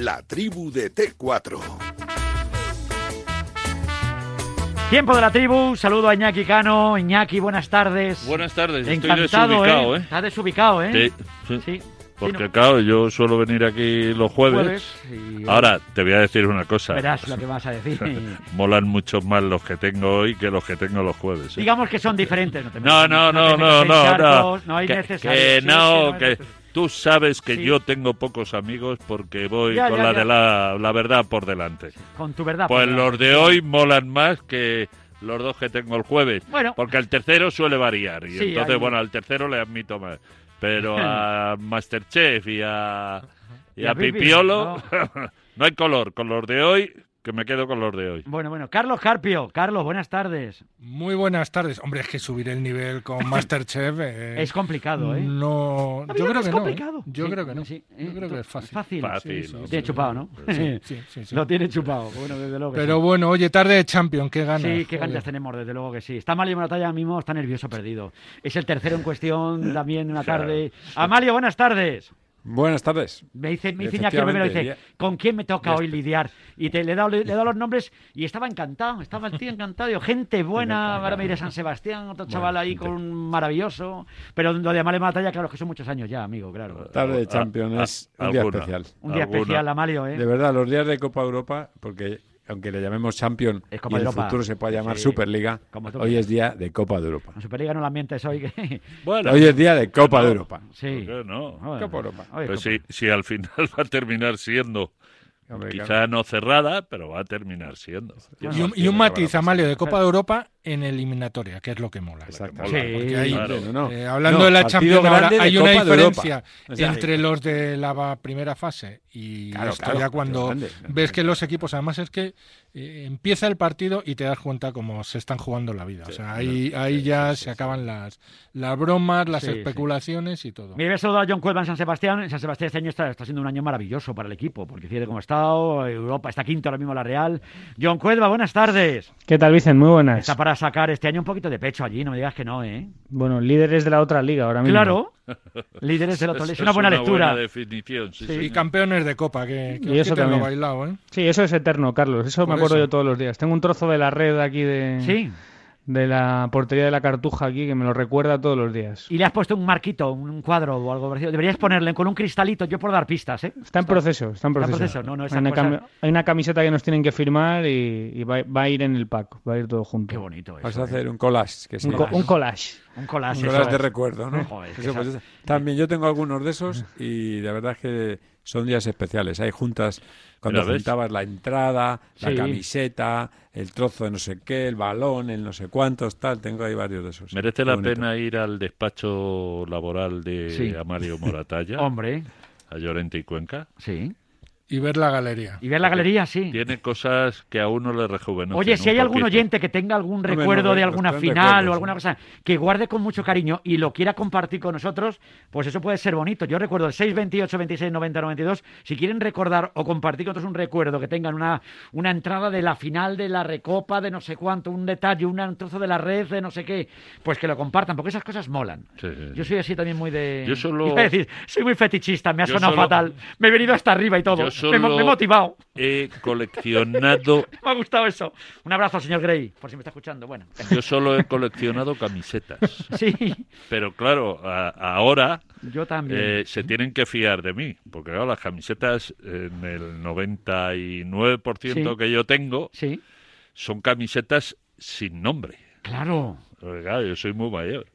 La tribu de T4. Tiempo de la tribu, saludo a Iñaki Cano. Iñaki, buenas tardes. Buenas tardes, Encantado, estoy desubicado, ¿eh? Estás desubicado, ¿eh? Sí, sí. Sí. Porque Sí, no. claro, yo suelo venir aquí los jueves. Jueves y- Ahora, te voy a decir una cosa. Verás lo que vas a decir. Molan mucho más los que tengo hoy que los que tengo los jueves. ¿eh? Digamos que son diferentes. No, te No, no, no, no, no, no. hay que, necesario. que Sí, no, sí, es que necesario. Tú sabes que Sí. yo tengo pocos amigos porque voy Ya, con ya, la ya. de la, la verdad por delante. Con tu verdad. Pues por los de hoy molan más que los dos que tengo el jueves. Bueno. Porque el tercero suele variar. Y Sí, entonces, hay- bueno, al tercero le admito más. Pero a Masterchef y a, y Y a a Pipi, Pipiolo no. hay color. Con los de hoy, que me quedo con los de hoy. Bueno, bueno. Carlos Carpio. Carlos, buenas tardes. Muy buenas tardes. Hombre, es que subir el nivel con Masterchef eh, Es complicado, ¿eh? No, yo vida creo que no. ¿eh? complicado. Yo Sí, creo que no. sí, Yo ¿eh? creo que es fácil. Fácil. Fácil, Sí, sí, ¿no? Lo tiene chupado, ¿no? Sí, sí, sí, sí. Lo tiene chupado. Bueno, desde luego. que Pero sí. bueno, oye, tarde de Champions, qué ganas. Sí, qué ganas tenemos, desde luego que sí. Está Amalio Moratalla ahora mismo, está nervioso, perdido. Es el tercero en cuestión también una tarde. Amalio, buenas tardes. Buenas tardes. Me dice, me dice Iñaki Romero, dice, ¿con quién me toca hoy lidiar? Y te, le he dado, le he dado los nombres y estaba encantado, estaba el tío encantado. Digo, gente buena, ahora me iré a San Sebastián, otro chaval ahí con un maravilloso. Pero lo de Amalio Moratalla, claro, que son muchos años ya, amigo, claro. Tarde de A- Champions a- es un día alguna. especial. Un día alguna. especial, Amalio, ¿eh? De verdad, los días de Copa Europa, porque aunque le llamemos Champion Es y Copa en el Europa. futuro se puede llamar Sí. Superliga, Como tú hoy es día de Copa de Europa. En Superliga no la mientes hoy. que- Bueno, Hoy es día de Copa no. de Europa. sí. ¿por qué no? Bueno, Copa Europa. Pues Copa- si, si al final va a terminar siendo, Hombre, quizá claro. no cerrada, pero va a terminar siendo. Y un, y un matiz, Amalio, de Copa de Europa en eliminatoria, que es lo que mola. Exactamente. Sí, Porque ahí, claro. No, no. eh, hablando No, de la Champions, ahora hay una Copa diferencia entre los de la primera fase y Claro, esto claro, ya cuando grande. ves que los equipos, además es que eh, empieza el partido y te das cuenta cómo se están jugando la vida. o sea, ahí, ahí ya se acaban las, las bromas, las Sí, sí. especulaciones y todo. A saludar a John Cuelva en San Sebastián. En San Sebastián este año está, está siendo un año maravilloso para el equipo, porque fíjate cómo ha estado, Europa está quinto ahora mismo la Real. John Cuelva, buenas tardes. ¿Qué tal, Vicen? Muy buenas. Está para sacar este año un poquito de pecho allí, no me digas que no, ¿eh? Bueno, líderes de la otra liga ahora mismo. Claro, líderes del otro. Es una buena lectura. buena definición, sí, Sí. Y campeones de Copa, que, que Y eso lo también. bailado, ¿eh? Sí, eso es eterno, Carlos. Eso me acuerdo eso. yo todos los días. Tengo un trozo de la red aquí de, Sí, de la portería de la Cartuja aquí que me lo recuerda todos los días. y le has puesto un marquito, un cuadro o algo parecido. Deberías ponerle con un cristalito, yo por dar pistas, ¿eh? Está en proceso, está en Está en proceso. no, no, hay, una hay una camiseta que nos tienen que firmar y, y va, va a ir en el pack, va a ir todo junto. Qué bonito eso. Vas a ¿eh? hacer un collage. Que Un, co- un collage. Un collage. Un collage de recuerdo, ¿no? Joder, Eso, pues, también yo tengo algunos de esos y de verdad es que son días especiales. Hay juntas cuando juntabas la entrada, la Sí. camiseta, el trozo de no sé qué, el balón, el no sé cuántos, tal. Tengo ahí varios de esos. Merece Qué la bonito. pena ir al despacho laboral de Sí. Amario Moratalla, Hombre, a Llorente y Cuenca. sí. Y ver la galería. Y ver la galería, sí. Tiene cosas que a uno le rejuvenecen. Oye, si hay algún poquito. oyente que tenga algún recuerdo no, de alguna final o alguna cosa que guarde con mucho cariño y lo quiera compartir con nosotros, pues eso puede ser bonito. Yo recuerdo el 628 26 90 92. Si quieren recordar o compartir con nosotros un recuerdo, que tengan una, una entrada de la final de la recopa de no sé cuánto, un detalle, un trozo de la red de no sé qué, pues que lo compartan, porque esas cosas molan. Sí, sí, Yo soy así también muy de. Yo solo- decir, soy muy fetichista, me ha Yo sonado solo- fatal. Me he venido hasta arriba y todo. Yo solo- me he motivado. He coleccionado, Me ha gustado eso. Un abrazo al señor Gray, por si me está escuchando. Bueno, yo solo he coleccionado camisetas. sí, Pero claro, a- ahora yo también. eh, se tienen que fiar de mí, porque claro, las camisetas en el 99% Sí. que yo tengo Sí, son camisetas sin nombre. claro. Porque, claro, yo soy muy mayor.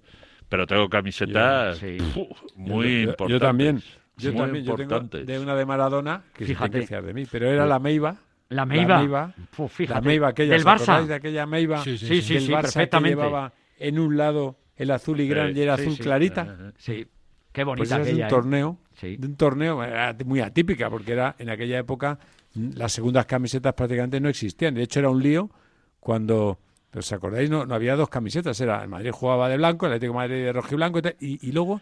Pero tengo camisetas Sí. fu, muy Yo- yo- importantes. Yo también. Yo muy también. Yo tengo de una de Maradona que se Fíjate. fiar de mí. Pero era la Meiva. La Meiva. La Meiva. Fu, fíjate. La Meiva aquella. Del ¿os acordáis Barça. de aquella Meiva? Sí, sí, Sí, del Barça perfectamente. que llevaba en un lado el azul y grande y era azul sí. clarita. Sí, qué bonita Pues era de un aquella. ¿eh? torneo, Sí. de un torneo era muy atípica porque era en aquella época las segundas camisetas prácticamente no existían. De hecho era un lío cuando ¿os acordáis? No, no había dos camisetas, era el Madrid jugaba de blanco, el Atlético de Madrid de rojo y blanco y, tal, y, y luego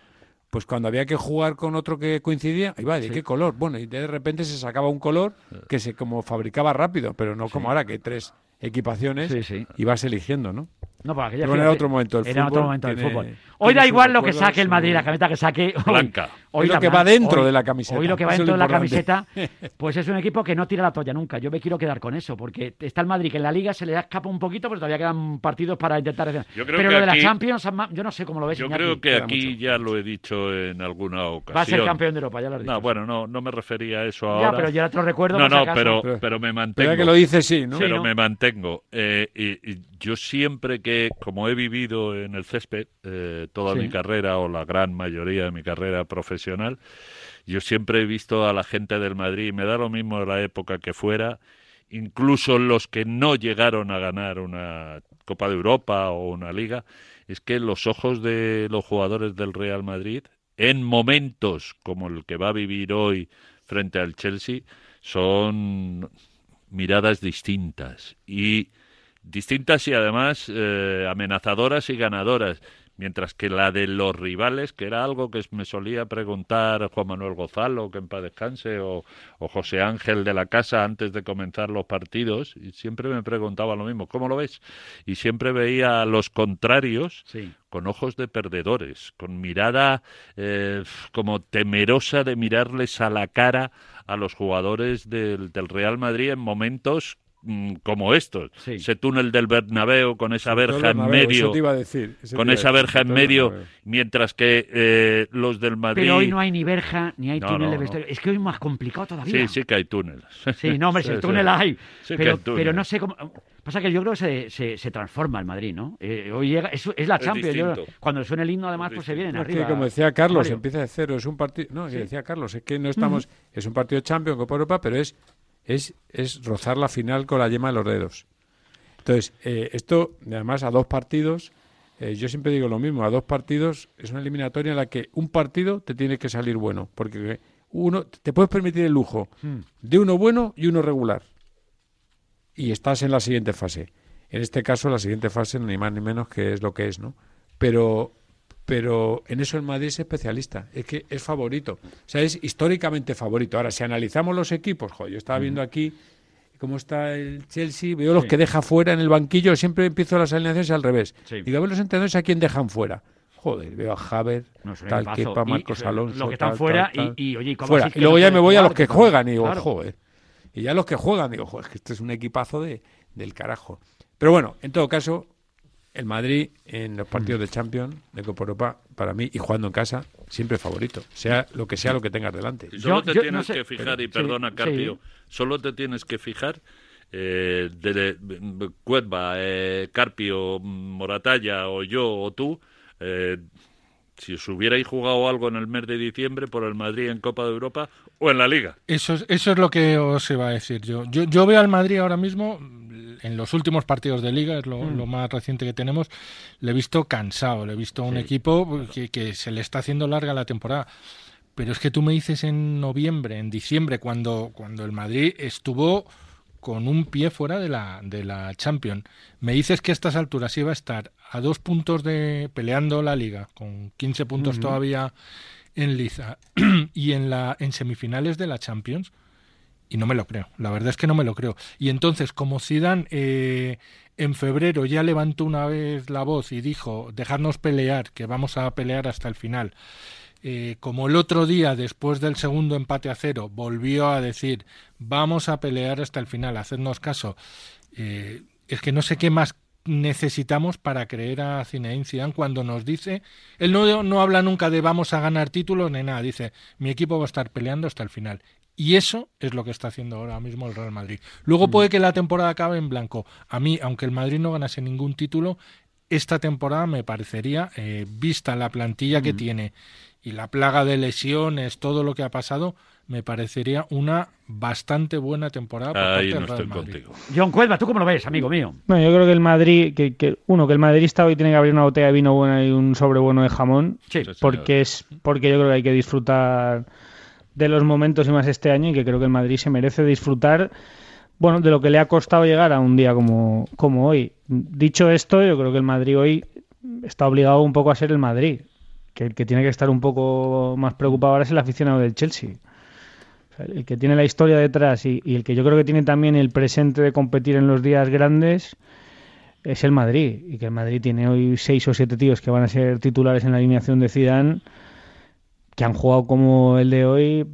pues cuando había que jugar con otro que coincidía, iba, ¿de qué color? Bueno, y de repente se sacaba un color que se como fabricaba rápido, pero no como ahora que hay tres equipaciones Sí, sí. y vas eligiendo, ¿no? No, porque aquella, Pero bueno, era otro momento del Era fútbol, otro momento del fútbol. Hoy da igual lo que saque el Madrid, la camiseta que saque. hoy. Blanca. Es lo la que va dentro hoy- de la camiseta. Hoy lo que va dentro de la camiseta, pues es un equipo que no tira la toalla nunca. Yo me quiero quedar con eso, porque está el Madrid que en la Liga se le escapa un poquito, pero todavía quedan partidos para intentar. Yo creo pero que lo de la aquí- Champions, Ama- yo no sé cómo lo ves. Yo Iñaki. creo que aquí mucho. ya lo he dicho en alguna ocasión. va a ser campeón de Europa, ya lo has dicho. No, bueno, no, no me refería a eso ya, ahora. pero yo te lo recuerdo. no, no, acaso. pero, Pero- pero me Pero mantengo. ya que lo dice, sí, ¿no? Sí, pero ¿no? me mantengo. Eh, y, y yo siempre que, como he vivido en el césped eh, toda Sí. mi carrera o la gran mayoría de mi carrera profesional, yo siempre he visto a la gente del Madrid, me da lo mismo la época que fuera, incluso los que no llegaron a ganar una Copa de Europa o una Liga, es que los ojos de los jugadores del Real Madrid, en momentos como el que va a vivir hoy frente al Chelsea, son miradas distintas. Y distintas y además eh, amenazadoras y ganadoras mientras que la de los rivales que era algo que me solía preguntar Juan Manuel Gozalo que en paz descanse o, o José Ángel de la casa antes de comenzar los partidos y siempre me preguntaba lo mismo ¿cómo lo ves? y siempre veía a los contrarios Sí. con ojos de perdedores, con mirada eh, como temerosa de mirarles a la cara a los jugadores del, del Real Madrid en momentos mm, como estos. Sí. Ese túnel del Bernabéu con esa verja en medio, te iba a decir, eso te con esa verja en medio, mientras que eh, los del Madrid... Pero hoy no hay ni verja, ni hay No, túnel no, de no. vestuario. Es que hoy es más complicado todavía. Sí, sí que hay túnel. Sí, no, hombre, si Sí, el sí. túnel hay. Pero, túnel. pero no sé cómo. Pasa que yo creo que se, se, se transforma el Madrid, ¿no? Eh, hoy llega, es, es la Es Champions. yo- cuando suena el himno, además, Es pues se vienen No, es arriba. que, como decía Carlos, Mario. empieza de cero. Es un partido. No, que decía Carlos, es que no estamos. Es un partido de Champions, Copa Europa, pero es, es, es rozar la final con la yema de los dedos. Entonces, eh, esto, además, a dos partidos. eh, yo siempre digo lo mismo: a dos partidos es una eliminatoria en la que un partido te tiene que salir bueno. Porque uno te puedes permitir el lujo Hmm. de uno bueno y uno regular. Y estás en la siguiente fase. En este caso, la siguiente fase, ni más ni menos que es lo que es, ¿no? Pero, pero en eso el Madrid es especialista, es que es favorito, o sea, es históricamente favorito. Ahora, si analizamos los equipos, jo, yo estaba viendo aquí cómo está el Chelsea, veo los que deja fuera en el banquillo, siempre empiezo las alineaciones al revés. Sí. Digo, a ver los entrenadores a quién dejan fuera. Joder, veo a Haver, No, tal. Kepa, Marcos Alonso. los que están tal, fuera tal, y, y, oye, fuera. que Y luego no ya me voy a los que juegan y digo, Claro. joder. Y ya los que juegan, digo, joder, es que este es un equipazo de, del carajo. Pero bueno, en todo caso, el Madrid en los partidos de Champions, de Copa Europa, para mí, y jugando en casa, siempre favorito. Sea lo que sea lo que tengas delante. Solo Yo- te yo tienes no sé, que fijar, y perdona, sí. Carpio, solo te tienes que fijar eh, de, de- eh, Carpio, Moratalla o yo o tú, eh, si os hubierais jugado algo en el mes de diciembre por el Madrid en Copa de Europa o en la Liga. Eso es, eso es lo que os iba a decir yo. Yo, yo veo al Madrid ahora mismo, en los últimos partidos de liga, es lo, Mm. lo más reciente que tenemos, le he visto cansado, le he visto un Sí. equipo que, que se le está haciendo larga la temporada. Pero es que tú me dices en noviembre, en diciembre, cuando, cuando el Madrid estuvo con un pie fuera de la, de la Champions. Me dices que a estas alturas iba a estar a dos puntos de peleando la liga, con 15 puntos todavía en liza y en la en semifinales de la Champions y no me lo creo. La verdad es que no me lo creo. Y entonces como Zidane eh, en febrero ya levantó una vez la voz y dijo dejarnos pelear que vamos a pelear hasta el final eh, como el otro día después del segundo empate a cero volvió a decir vamos a pelear hasta el final hacednos caso eh, es que no sé qué más necesitamos para creer a Zinedine Zidane cuando nos dice él no, no habla nunca de vamos a ganar títulos ni nada. Dice mi equipo va a estar peleando hasta el final y eso es lo que está haciendo ahora mismo el Real Madrid luego puede que la temporada acabe en blanco a mí aunque el Madrid no ganase ningún título esta temporada me parecería eh, vista la plantilla que tiene y la plaga de lesiones todo lo que ha pasado me parecería una bastante buena temporada por Ahí parte no del Real estoy Madrid. contigo. John Cuelva, ¿tú cómo lo ves, amigo mío? Bueno, yo creo que el Madrid, que, que uno, que el madridista hoy tiene que abrir una botella de vino buena y un sobre bueno de jamón, Sí. Porque es porque yo creo que hay que disfrutar de los momentos y más este año y que creo que el Madrid se merece disfrutar bueno de lo que le ha costado llegar a un día como, como hoy. Dicho esto, yo creo que el Madrid hoy está obligado un poco a ser el Madrid, que el que tiene que estar un poco más preocupado ahora es el aficionado del Chelsea. El que tiene la historia detrás y, y el que yo creo que tiene también el presente de competir en los días grandes es el Madrid y que el Madrid tiene hoy seis o siete tíos que van a ser titulares en la alineación de Zidane que han jugado como el de hoy,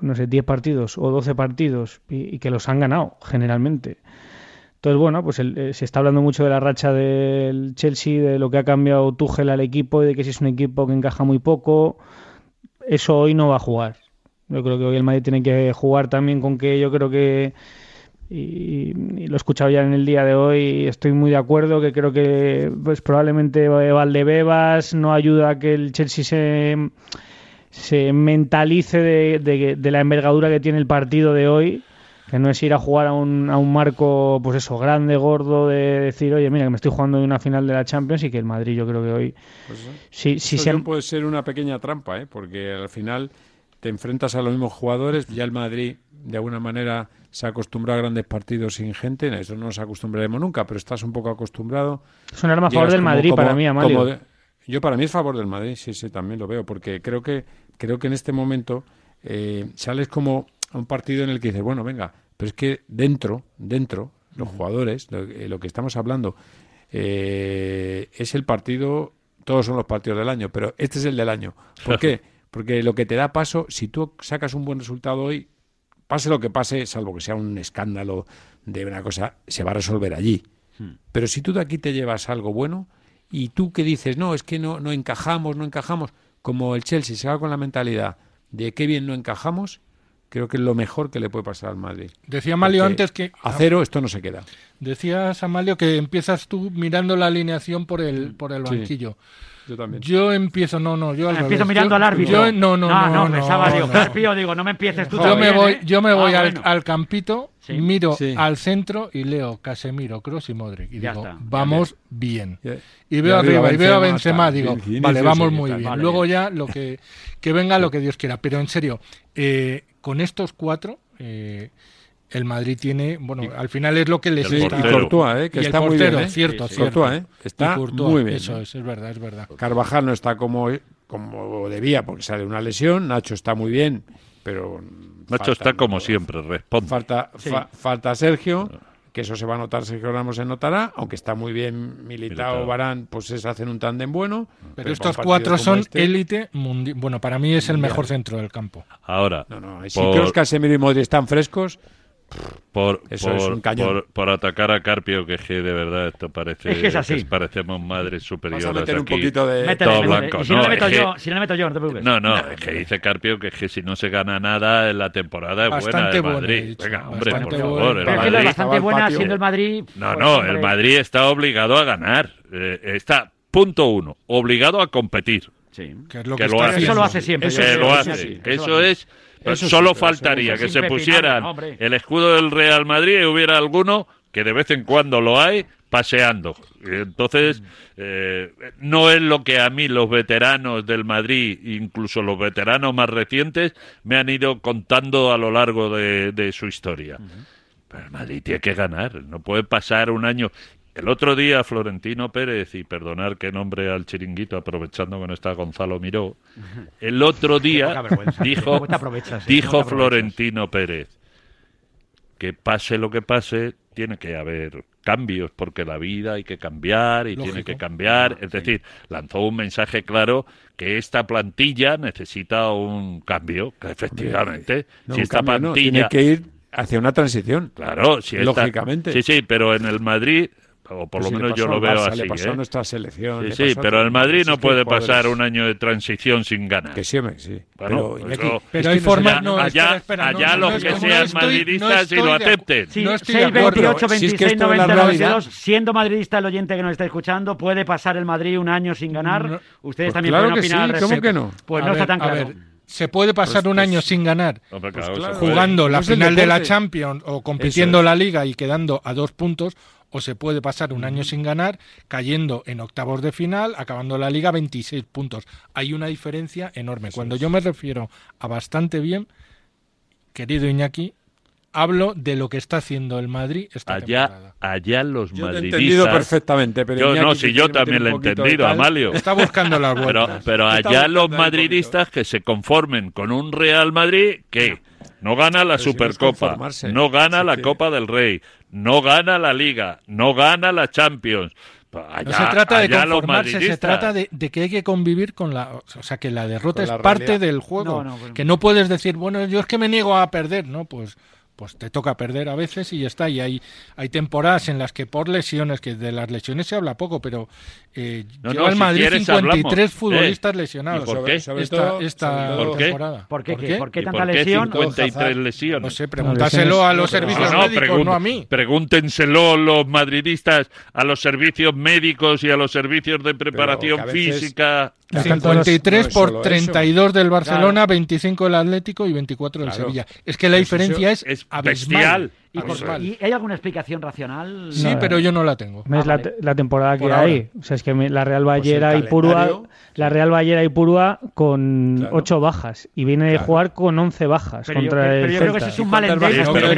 no sé, 10 partidos o 12 partidos y, que los han ganado generalmente. Entonces, bueno, pues el- eh, se está hablando mucho de la racha del Chelsea, de lo que ha cambiado Tuchel al equipo y de que si es un equipo que encaja muy poco, eso hoy no va a jugar. Yo creo que hoy el Madrid tiene que jugar también con que yo creo que y, y lo he escuchado ya en el día de hoy estoy muy de acuerdo que creo que pues probablemente Valdebebas no ayuda a que el Chelsea se, se mentalice de, de- de la envergadura que tiene el partido de hoy que no es ir a jugar a un, a un marco pues eso grande, gordo de decir oye mira que me estoy jugando en una final de la Champions y que el Madrid yo creo que hoy sí, sí Eso se puede ser una pequeña trampa, ¿eh? porque al final te enfrentas a los mismos jugadores. Ya el Madrid, de alguna manera, se acostumbró a grandes partidos sin gente. A Eso no nos acostumbraremos nunca, pero estás un poco acostumbrado. es un arma a favor del como- Madrid como- para mí, Amalio. como de- yo para mí es favor del Madrid, sí, sí, también lo veo, porque creo que creo que en este momento eh, sales como a un partido en el que dices, bueno, venga, pero es que dentro, dentro, los jugadores, lo, eh, lo que estamos hablando, eh, es el partido, todos son los partidos del año, pero este es el del año. ¿Por qué? Porque lo que te da paso, si tú sacas un buen resultado hoy, pase lo que pase, salvo que sea un escándalo de una cosa, se va a resolver allí. Pero si tú de aquí te llevas algo bueno y tú que dices, no, es que no, no encajamos, no encajamos, como el Chelsea se va con la mentalidad de qué bien no encajamos, creo que es lo mejor que le puede pasar al Madrid. Decía Amalio Porque antes que A cero esto no se queda. decías Amalio que empiezas tú mirando la alineación por el por el Sí. banquillo. Yo también. Yo empiezo, no, no, yo al Empiezo revés. mirando Yo- al árbitro. yo- no, no, no, no, no, pensaba, digo, no. Carpio, digo, no me empieces tú Yo también, me voy, ¿eh? yo me Ah, voy al, bueno. al campito, Sí. miro Sí. al centro y leo Casemiro, Kroos y Modric y Ya digo, está, ya vamos bien. Ya- Y veo ya arriba y veo a Benzema, digo, vale, vamos muy bien. Vale, Luego ya lo que, que venga lo que Dios quiera. Pero en serio, eh, con estos cuatro, eh, el Madrid tiene, bueno, al final es lo que les está- y. Courtois, ¿eh? que y el está muy bien. ¿eh? cierto, Sí, sí. cierto. Courtois, ¿eh? está Courtois, muy bien. Eso ¿eh? es, es verdad, es verdad. Carvajal no está como, como debía porque sale una lesión. Nacho está muy bien, pero. Nacho está como siempre, responde. Falta, fa- falta Sergio, que eso se va a notar, Sergio Ramos se notará, aunque está muy bien militado. Barán, pues se hacen un tándem bueno. Pero para estos cuatro son este- élite mundial. Bueno, para mí es el mejor centro del campo. Ahora, No, no, si por, Kroos, Casemiro y Modric están frescos, por, Eso por- es un cañón. por- por atacar a Carpio, que es que de verdad esto parece Es que es así. parecemos madres vas a superiores meter un aquí. poquito de... Métele, todo métele. blanco, Y si no, no, le meto que- yo, si no le meto yo, no te preocupes. No, no, es que dice Carpio que, es que si no se gana nada en la temporada es buena Bastante de buena, he Madrid. dicho, Venga, hombre, por bastante favor, buena. el Pero que Madrid... es bastante buena siendo el Madrid. No, pues, no, hombre, el Madrid está obligado a ganar. Eh, está, punto uno, obligado a competir. Sí. Que es lo Que que, lo hace. Eso lo hace siempre. que eso lo hace. sí, Eso es. Eso solo faltaría eso que se pusieran el escudo del Real Madrid y hubiera alguno que de vez en cuando lo hay paseando. Entonces, eh, no es lo que a mí los veteranos del Madrid, incluso los veteranos más recientes, me han ido contando a lo largo de, de su historia. Pero el Madrid tiene que ganar, no puede pasar un año. El otro día Florentino Pérez, y perdonar que nombre al chiringuito aprovechando que no está Gonzalo Miró, el otro día dijo, ¿Cómo te aprovechas, eh? dijo. Florentino Pérez que pase lo que pase, tiene que haber cambios, porque la vida hay que cambiar y tiene que cambiar. Es decir, lanzó un mensaje claro que esta plantilla necesita un cambio, que efectivamente, No, si esta cambio no, plantilla... tiene que ir hacia una transición. Claro, si esta- Lógicamente. Sí, sí, pero en el Madrid, o por Pues lo le menos yo lo veo Barça, así. Le pasó ¿eh? a nuestra selección. Sí, sí, pero el Madrid no que puede jugadores- pasar un año de transición sin ganar. Que sí, sí. Bueno, pero, pues Iñaki, no. es Pero que hay formas- no, allá espera, espera, no, allá no, los no, que no sean estoy- no madridistas y lo acepten. Sí, No estoy 6, de acuerdo. 28, Si es que 26, esto es la 90, realidad. 92. Siendo madridista el oyente que nos está escuchando, ¿puede pasar el Madrid un año sin ganar? No. Ustedes Pues también claro pueden que opinar al sí, ¿cómo que no? Pues no está tan claro. Se puede pasar Pues- un pues- año sin ganar Hombre, Pues claro, jugando la Pues el final de la. Champions o compitiendo es. la Liga y quedando a dos puntos, o se puede pasar un año sin ganar, cayendo en octavos de final, acabando la Liga 26 puntos. Hay una diferencia enorme. Cuando yo me refiero a bastante bien, querido Iñaki, hablo de lo que está haciendo el Madrid esta Allá, temporada. allá los Yo te he entendido madridistas... perfectamente, pero Yo no, si yo también lo he entendido, tal, Amalio. Está buscando las Pero, vueltas. pero allá los madridistas que se conformen con un Real Madrid que no gana la Pero si no es Supercopa, no gana Si la Copa del Rey, no gana la Liga, no gana la Champions. Allá- No se trata de allá los conformarse, se madridistas. trata de, de que hay que convivir con la... O sea, que la derrota Con es la parte realidad. del juego. No, no, pues- Que no puedes decir, bueno, yo es que me niego a perder, ¿no? Pues pues te toca perder a veces y ya está. Y hay, hay temporadas en las que por lesiones, que de las lesiones se habla poco, pero eh, No, lleva no, el si Madrid quieres 53 hablamos. futbolistas Eh, lesionados. ¿y por qué? sobre esta, todo- esta temporada. ¿Por qué? ¿Por ¿Qué? qué? ¿Por qué ¿Y tanta por qué lesión? 53 lesiones? No sé, pregúntaselo a los servicios No, no, médicos, pregun- no a mí. Pregúntenselo los madridistas a los servicios médicos y a los servicios de preparación veces- física. Están todos los- 53 no es por solo 32 del Barcelona, 25 del Atlético y 24 del Claro. Sevilla. Es que la diferencia es, es abismal. bestial. ¿Y, por- y hay alguna explicación racional? Sí, No, pero yo no la tengo. Es Ah, la, vale. te- la temporada que Por hay. O sea, es que la Real Pues el Ballera y Purúa, calendario, la Real Ballera y Purúa con Claro. ocho bajas y viene de Claro. jugar con 11 bajas Pero yo, contra pero el yo creo que eso es un ¿Y mal endémico. Pero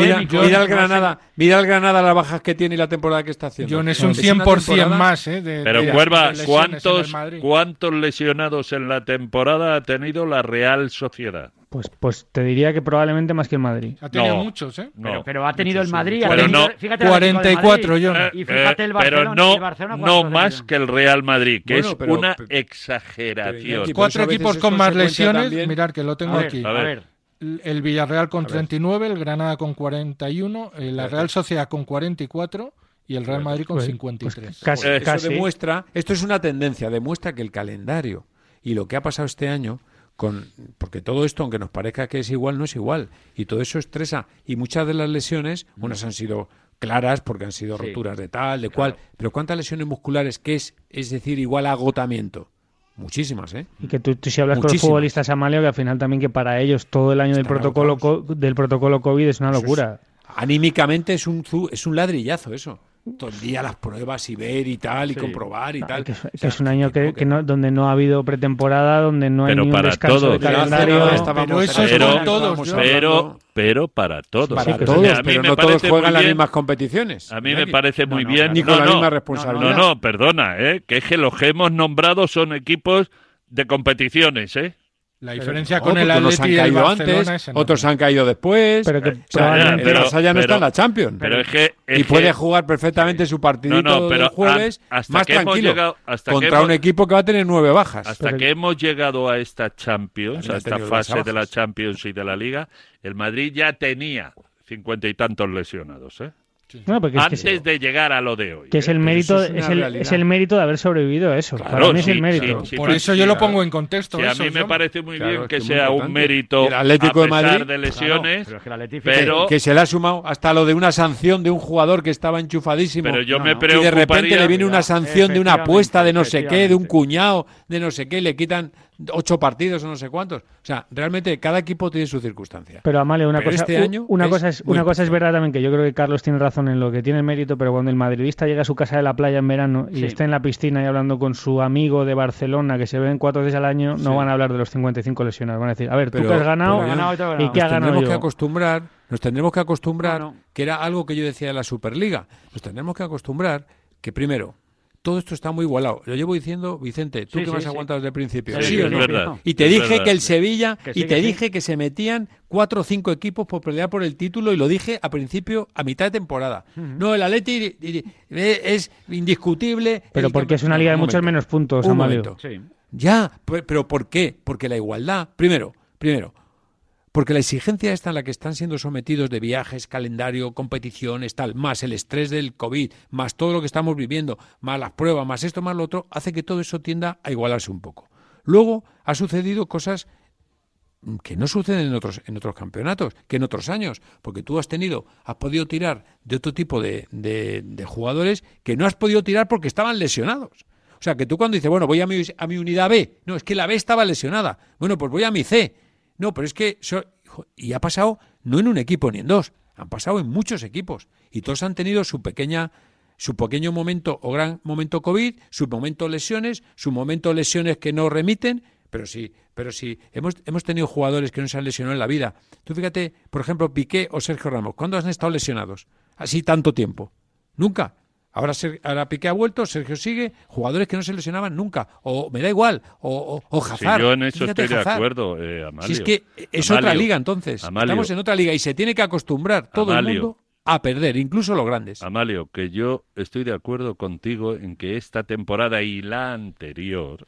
Mira, mira sé. Granada, mira Granada las bajas que tiene y la temporada que está haciendo. John es un una 100% temporada- más. ¿eh? de- Pero Cuerva, el ¿cuántos. ¿cuántos lesionados en la temporada ha tenido la Real Sociedad? Pues, pues te diría que probablemente más que el Madrid. Ha tenido No. muchos, ¿eh? No. Pero, pero ha tenido el Madrid. ha Pero tenido- no- fíjate el Atlético de 44, Madrid, John. Eh, Y fíjate el eh, Barcelona. pero no, el Barcelona, no ¿cuántos ha más que el Real Madrid, que Bueno, es pero- una pero- exageración. Cuatro equipos con más lesiones. también- Mirar que lo tengo A ver, aquí. a ver. El- Villarreal con 39, el Granada con 41, eh, la Real Sociedad con 44 y el Real Madrid con Pues- 53. Casi, Eh, Eso casi. demuestra, esto es una tendencia, demuestra que el calendario y lo que ha pasado este año con porque todo esto aunque nos parezca que es igual no es igual. Y todo eso estresa. Y muchas de las lesiones unas han sido claras porque han sido Sí, roturas de tal, de cual, pero cuántas lesiones musculares que es es decir igual a agotamiento, muchísimas, ¿eh? Y que tú, tú si hablas con los futbolistas Amalio, que al final también que para ellos todo el año del protocolo co- del protocolo COVID es una es- locura. Anímicamente es un zu- es un ladrillazo eso. Todo el día las pruebas y ver y tal y Sí. comprobar y No, tal. que, es, O que sea, es un año que, que no, donde no ha habido pretemporada, donde no hay Pero ni un para descanso todos. de calendario. Pero eso es Pero- todos. Pero, pero para todos. para Sí, que todos, O sea, a mí pero me no todos parece juegan muy las bien- mismas competiciones. A mí me parece muy no, bien. Ni con No, la no, misma no, responsabilidad. no, perdona, ¿eh? que es que los que hemos nombrado son equipos de competiciones, ¿eh? La diferencia con el Atleti han y el caído Barcelona antes, otros han caído después. Pero que O sea, el no pero- está en la Champions. Pero es que... es y puede que- jugar perfectamente su partidito No, no, pero del jueves a- hasta más que hemos tranquilo llegado- hasta que contra hemos- un equipo que va a tener nueve bajas. Hasta Pero- que hemos llegado a esta Champions, a esta fase de la. Champions y de la Liga, el Madrid ya tenía cincuenta y tantos lesionados, ¿eh? No, porque es que, Antes de llegar a lo de hoy. que es el mérito, eso es el, es el mérito de haber sobrevivido a eso. Claro, Para mí es sí, el mérito. sí, sí. Por eso yo lo pongo en contexto. Sí, a eso, mí me parece muy Claro, bien es que sea un mérito el Atlético a de Madrid, de lesiones, Pero es que el Atleti- pero, que se le ha sumado hasta lo de una sanción de un jugador que estaba enchufadísimo. pero yo No, me no. y de repente le viene una sanción de una apuesta de no sé qué, de un cuñado, de no sé qué, y le quitan ocho partidos o no sé cuántos. O sea, realmente cada equipo tiene su circunstancia. Pero Amalia, una Pero cosa, este año una es cosa es una cosa es verdad también que yo creo que Carlos tiene razón en lo que tiene el mérito, pero cuando el madridista llega a su casa de la playa en verano y Sí. está en la piscina y hablando con su amigo de Barcelona que se ven cuatro veces al año, no van a hablar de los 55 lesionados, van a decir, a ver, tú Pero- que has ganado pero Ha ganado y ganado. qué ganado tendremos que acostumbrar, nos tendremos que acostumbrar, que era algo que yo decía de la Superliga, nos tendremos que acostumbrar que primero, todo esto está muy igualado. Lo llevo diciendo, Vicente, tú Sí, que sí, me has sí. aguantado desde el principio. Sí, ¿Sí es o no? verdad. Y te es dije verdad. que el Sevilla, Que sí, y te que sí. dije que se metían cuatro o cinco equipos por pelear por el título, y lo dije a principio, a mitad de temporada. No, el Atleti es indiscutible. Pero porque es una liga de Un muchos momento. menos puntos, Un Amalio. Ya, pe- pero ¿por qué? Porque la igualdad, primero, primero, porque la exigencia esta en la que están siendo sometidos de viajes, calendario, competiciones, tal, más el estrés del COVID, más todo lo que estamos viviendo, más las pruebas, más esto, más lo otro, hace que todo eso tienda a igualarse un poco. Luego ha sucedido cosas que no suceden en otros, en otros campeonatos, que en otros años, porque tú has tenido, has podido tirar de otro tipo de, de- de jugadores que no has podido tirar porque estaban lesionados. O sea, que tú cuando dices, bueno, voy a mi, a mi unidad B, no, es que la B estaba lesionada, bueno, pues voy a mi C. No, pero es que, y ha pasado no en un equipo ni en dos, han pasado en muchos equipos, y todos han tenido su pequeña su pequeño momento o gran momento COVID, su momento lesiones, su momento lesiones que no remiten, pero sí, pero sí, hemos, hemos tenido jugadores que no se han lesionado en la vida. Tú fíjate, por ejemplo, Piqué o Sergio Ramos, ¿cuándo han estado lesionados? Así tanto tiempo. Nunca. Ahora, ahora Piqué ha vuelto, Sergio sigue, jugadores que no se lesionaban nunca, o me da igual, o, o, o Hazard. yo en eso Fíjate, estoy de Hazard. acuerdo, eh, Amalio. Si es que es Amalio, otra liga entonces. Amalio. Estamos en otra liga y se tiene que acostumbrar todo Amalio. el mundo a perder, incluso los grandes. Amalio, que yo estoy de acuerdo contigo en que esta temporada y la anterior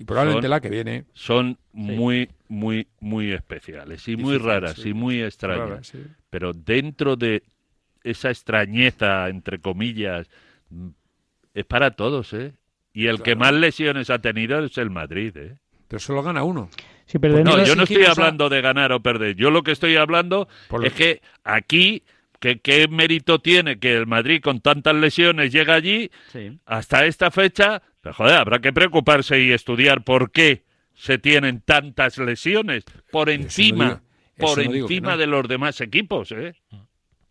Y probablemente son- la que viene. son muy, muy, muy especiales y muy raras sí. y muy extrañas. Sí. Pero dentro de esa extrañeza, entre comillas, mm, es para todos, ¿eh? Y el que más lesiones ha tenido es el Madrid, ¿eh? Pero solo gana uno. Sí, pero Pues No, yo no estoy hablando de ganar o perder. Yo lo que estoy hablando Por lo es que aquí, que, ¿qué mérito tiene que el Madrid con tantas lesiones llega allí Sí. hasta esta fecha? Pero, joder, habrá que preocuparse y estudiar por qué se tienen tantas lesiones por no encima, digo- por no encima no. de los demás equipos, ¿eh?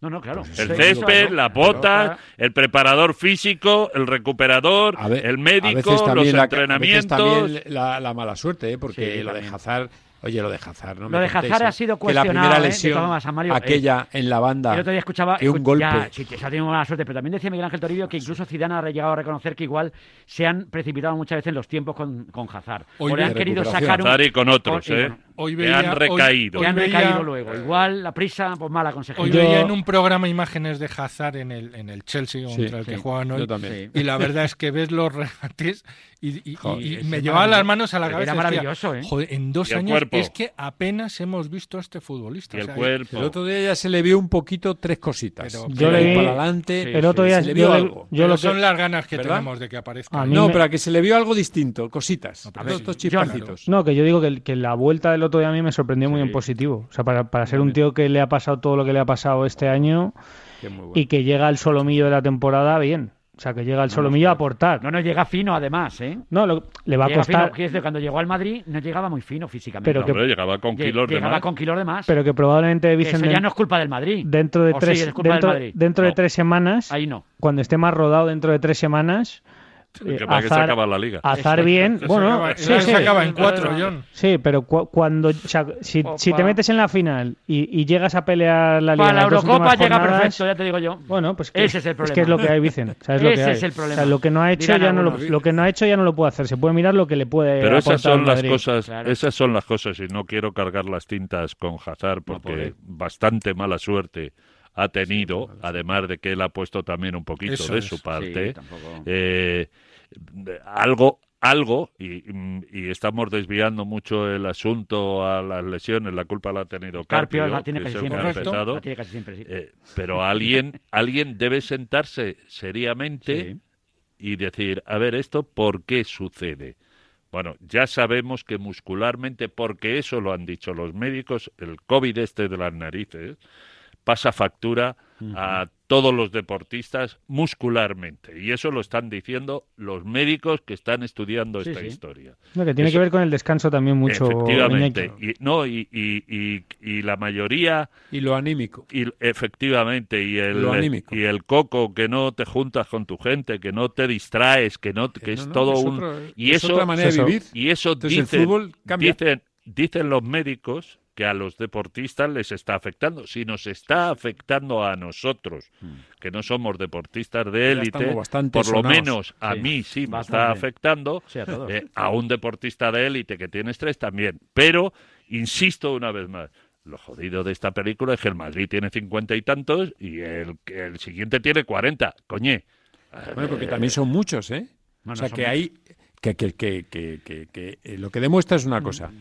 No, no, claro. El Sí, césped, eso, las claro, botas, claro. el preparador físico, el recuperador, A el a médico, veces los también la- a veces entrenamientos. también la, la mala suerte, ¿eh? porque Sí, lo de. Hazard, oye, lo de Hazard, no Lo me de contéis, Hazard ¿eh? ha sido que la cuestionado, primera ¿eh? Lesión, todas maneras, Mario, eh, aquella en la banda, El otro día escuchaba que un golpe. Ya, sí, se ha tenido mala suerte, pero también decía Miguel Ángel Toribio que incluso Zidane ha llegado a reconocer que igual se han precipitado muchas veces en los tiempos con, con Hazard. Hoy o le han querido recuperación. sacar un... Hazard y con otros, con- y ¿eh? con- Hoy que veía, han hoy- recaído. que han hoy veía- recaído luego. Igual la prisa, pues mala consejera. Hoy veía en un programa imágenes de Hazard en el, en el Chelsea Sí, contra el que sí. juegan hoy. yo también. Y la verdad es que ves los regates y, y- y- Joder, y es me maravilloso. las manos a la Era cabeza. decía, maravilloso, ¿eh? Joder, en dos años cuerpo. es que apenas hemos visto a este futbolista. Y o el sea, cuerpo. El otro día ya se le vio un poquito tres cositas. Pero- Yo le vi- para adelante. Sí, el otro día se le vio yo, algo. yo pero lo que- son las ganas que ¿Verdad? tenemos de que aparezca. No, me- pero a que se le vio algo distinto, cositas. No, estos Yo no. chispacitos. No, que yo digo que, que la vuelta del otro día a mí me sorprendió muy en positivo. O sea, para, para ser un tío que le ha pasado todo lo que le ha pasado este año Que muy bueno. y que llega al solomillo de la temporada bien. O sea, que llega al solomillo a aportar. No nos llega fino, además, ¿eh? No, lo- le va a Llega fino, costar, decir, cuando llegó al Madrid no llegaba muy fino físicamente. Pero que- Hombre, llegaba con kilos de llegaba más. con kilos de más. pero que probablemente Vicente eso ya no es culpa del Madrid. dentro de ¿O tres sí, dentro, Madrid? dentro de No. tres semanas, Ahí no. cuando esté más rodado dentro de tres semanas, eh, Que para que se acaba la liga. Azar bien, Eso bueno, acaba- sí, sí, acaba en cuatro, John. sí, pero cu- cuando, o sea, si, si te metes en la final y, y llegas a pelear la liga, Para la Eurocopa llega jornadas, perfecto, ya te digo yo. Bueno, pues que, Ese es el problema. que es lo que hay, Vicen. ¿sabes lo que Ese hay? es el problema. O sea, lo que no ha hecho Dirán ya no lo, lo que no ha hecho ya no lo puede hacer. Se puede mirar lo que le puede Pero esas son las cosas, Claro. esas son las cosas y no quiero cargar las tintas con Hazard porque pobre. bastante mala suerte ha tenido, además de que él ha puesto también un poquito Eso de es. su Sí, parte. tampoco. Eh, algo, algo, y, y estamos desviando mucho el asunto a las lesiones, la culpa la ha tenido Carpio, Carpio la tiene que casi siempre. empezado. La tiene casi siempre, sí. Eh, pero alguien, alguien debe sentarse seriamente Sí. y decir, a ver, ¿esto por qué sucede? Bueno, ya sabemos que muscularmente, porque eso lo han dicho los médicos, el COVID este de las narices pasa factura a todos los deportistas muscularmente. Y eso lo están diciendo los médicos que están estudiando Sí, esta sí. historia. No, que tiene Eso- que ver con el descanso también mucho. Efectivamente. Y, no, y, y, y, y la mayoría Y lo anímico. y efectivamente, y el, Lo anímico. y el coco, que no te juntas con tu gente, que no te distraes, que no que Eh, es no, no, todo es un otro- y es eso otra manera de vivir. y eso Entonces el dicen, fútbol cambia. dicen dicen los médicos que a los deportistas les está afectando. Si nos está afectando a nosotros, que no somos deportistas de élite, por lo menos a Sí, mí sí me bastante. está afectando, Sí, a todos. eh, a un deportista de élite que tiene estrés también. Pero, insisto una vez más, lo jodido de esta película es que el Madrid tiene cincuenta y tantos y el, el siguiente tiene cuarenta. Coñe. Bueno, porque también son muchos, ¿eh? Bueno, o sea, que hay... Que, que, que, que, eh, lo que demuestra es una cosa.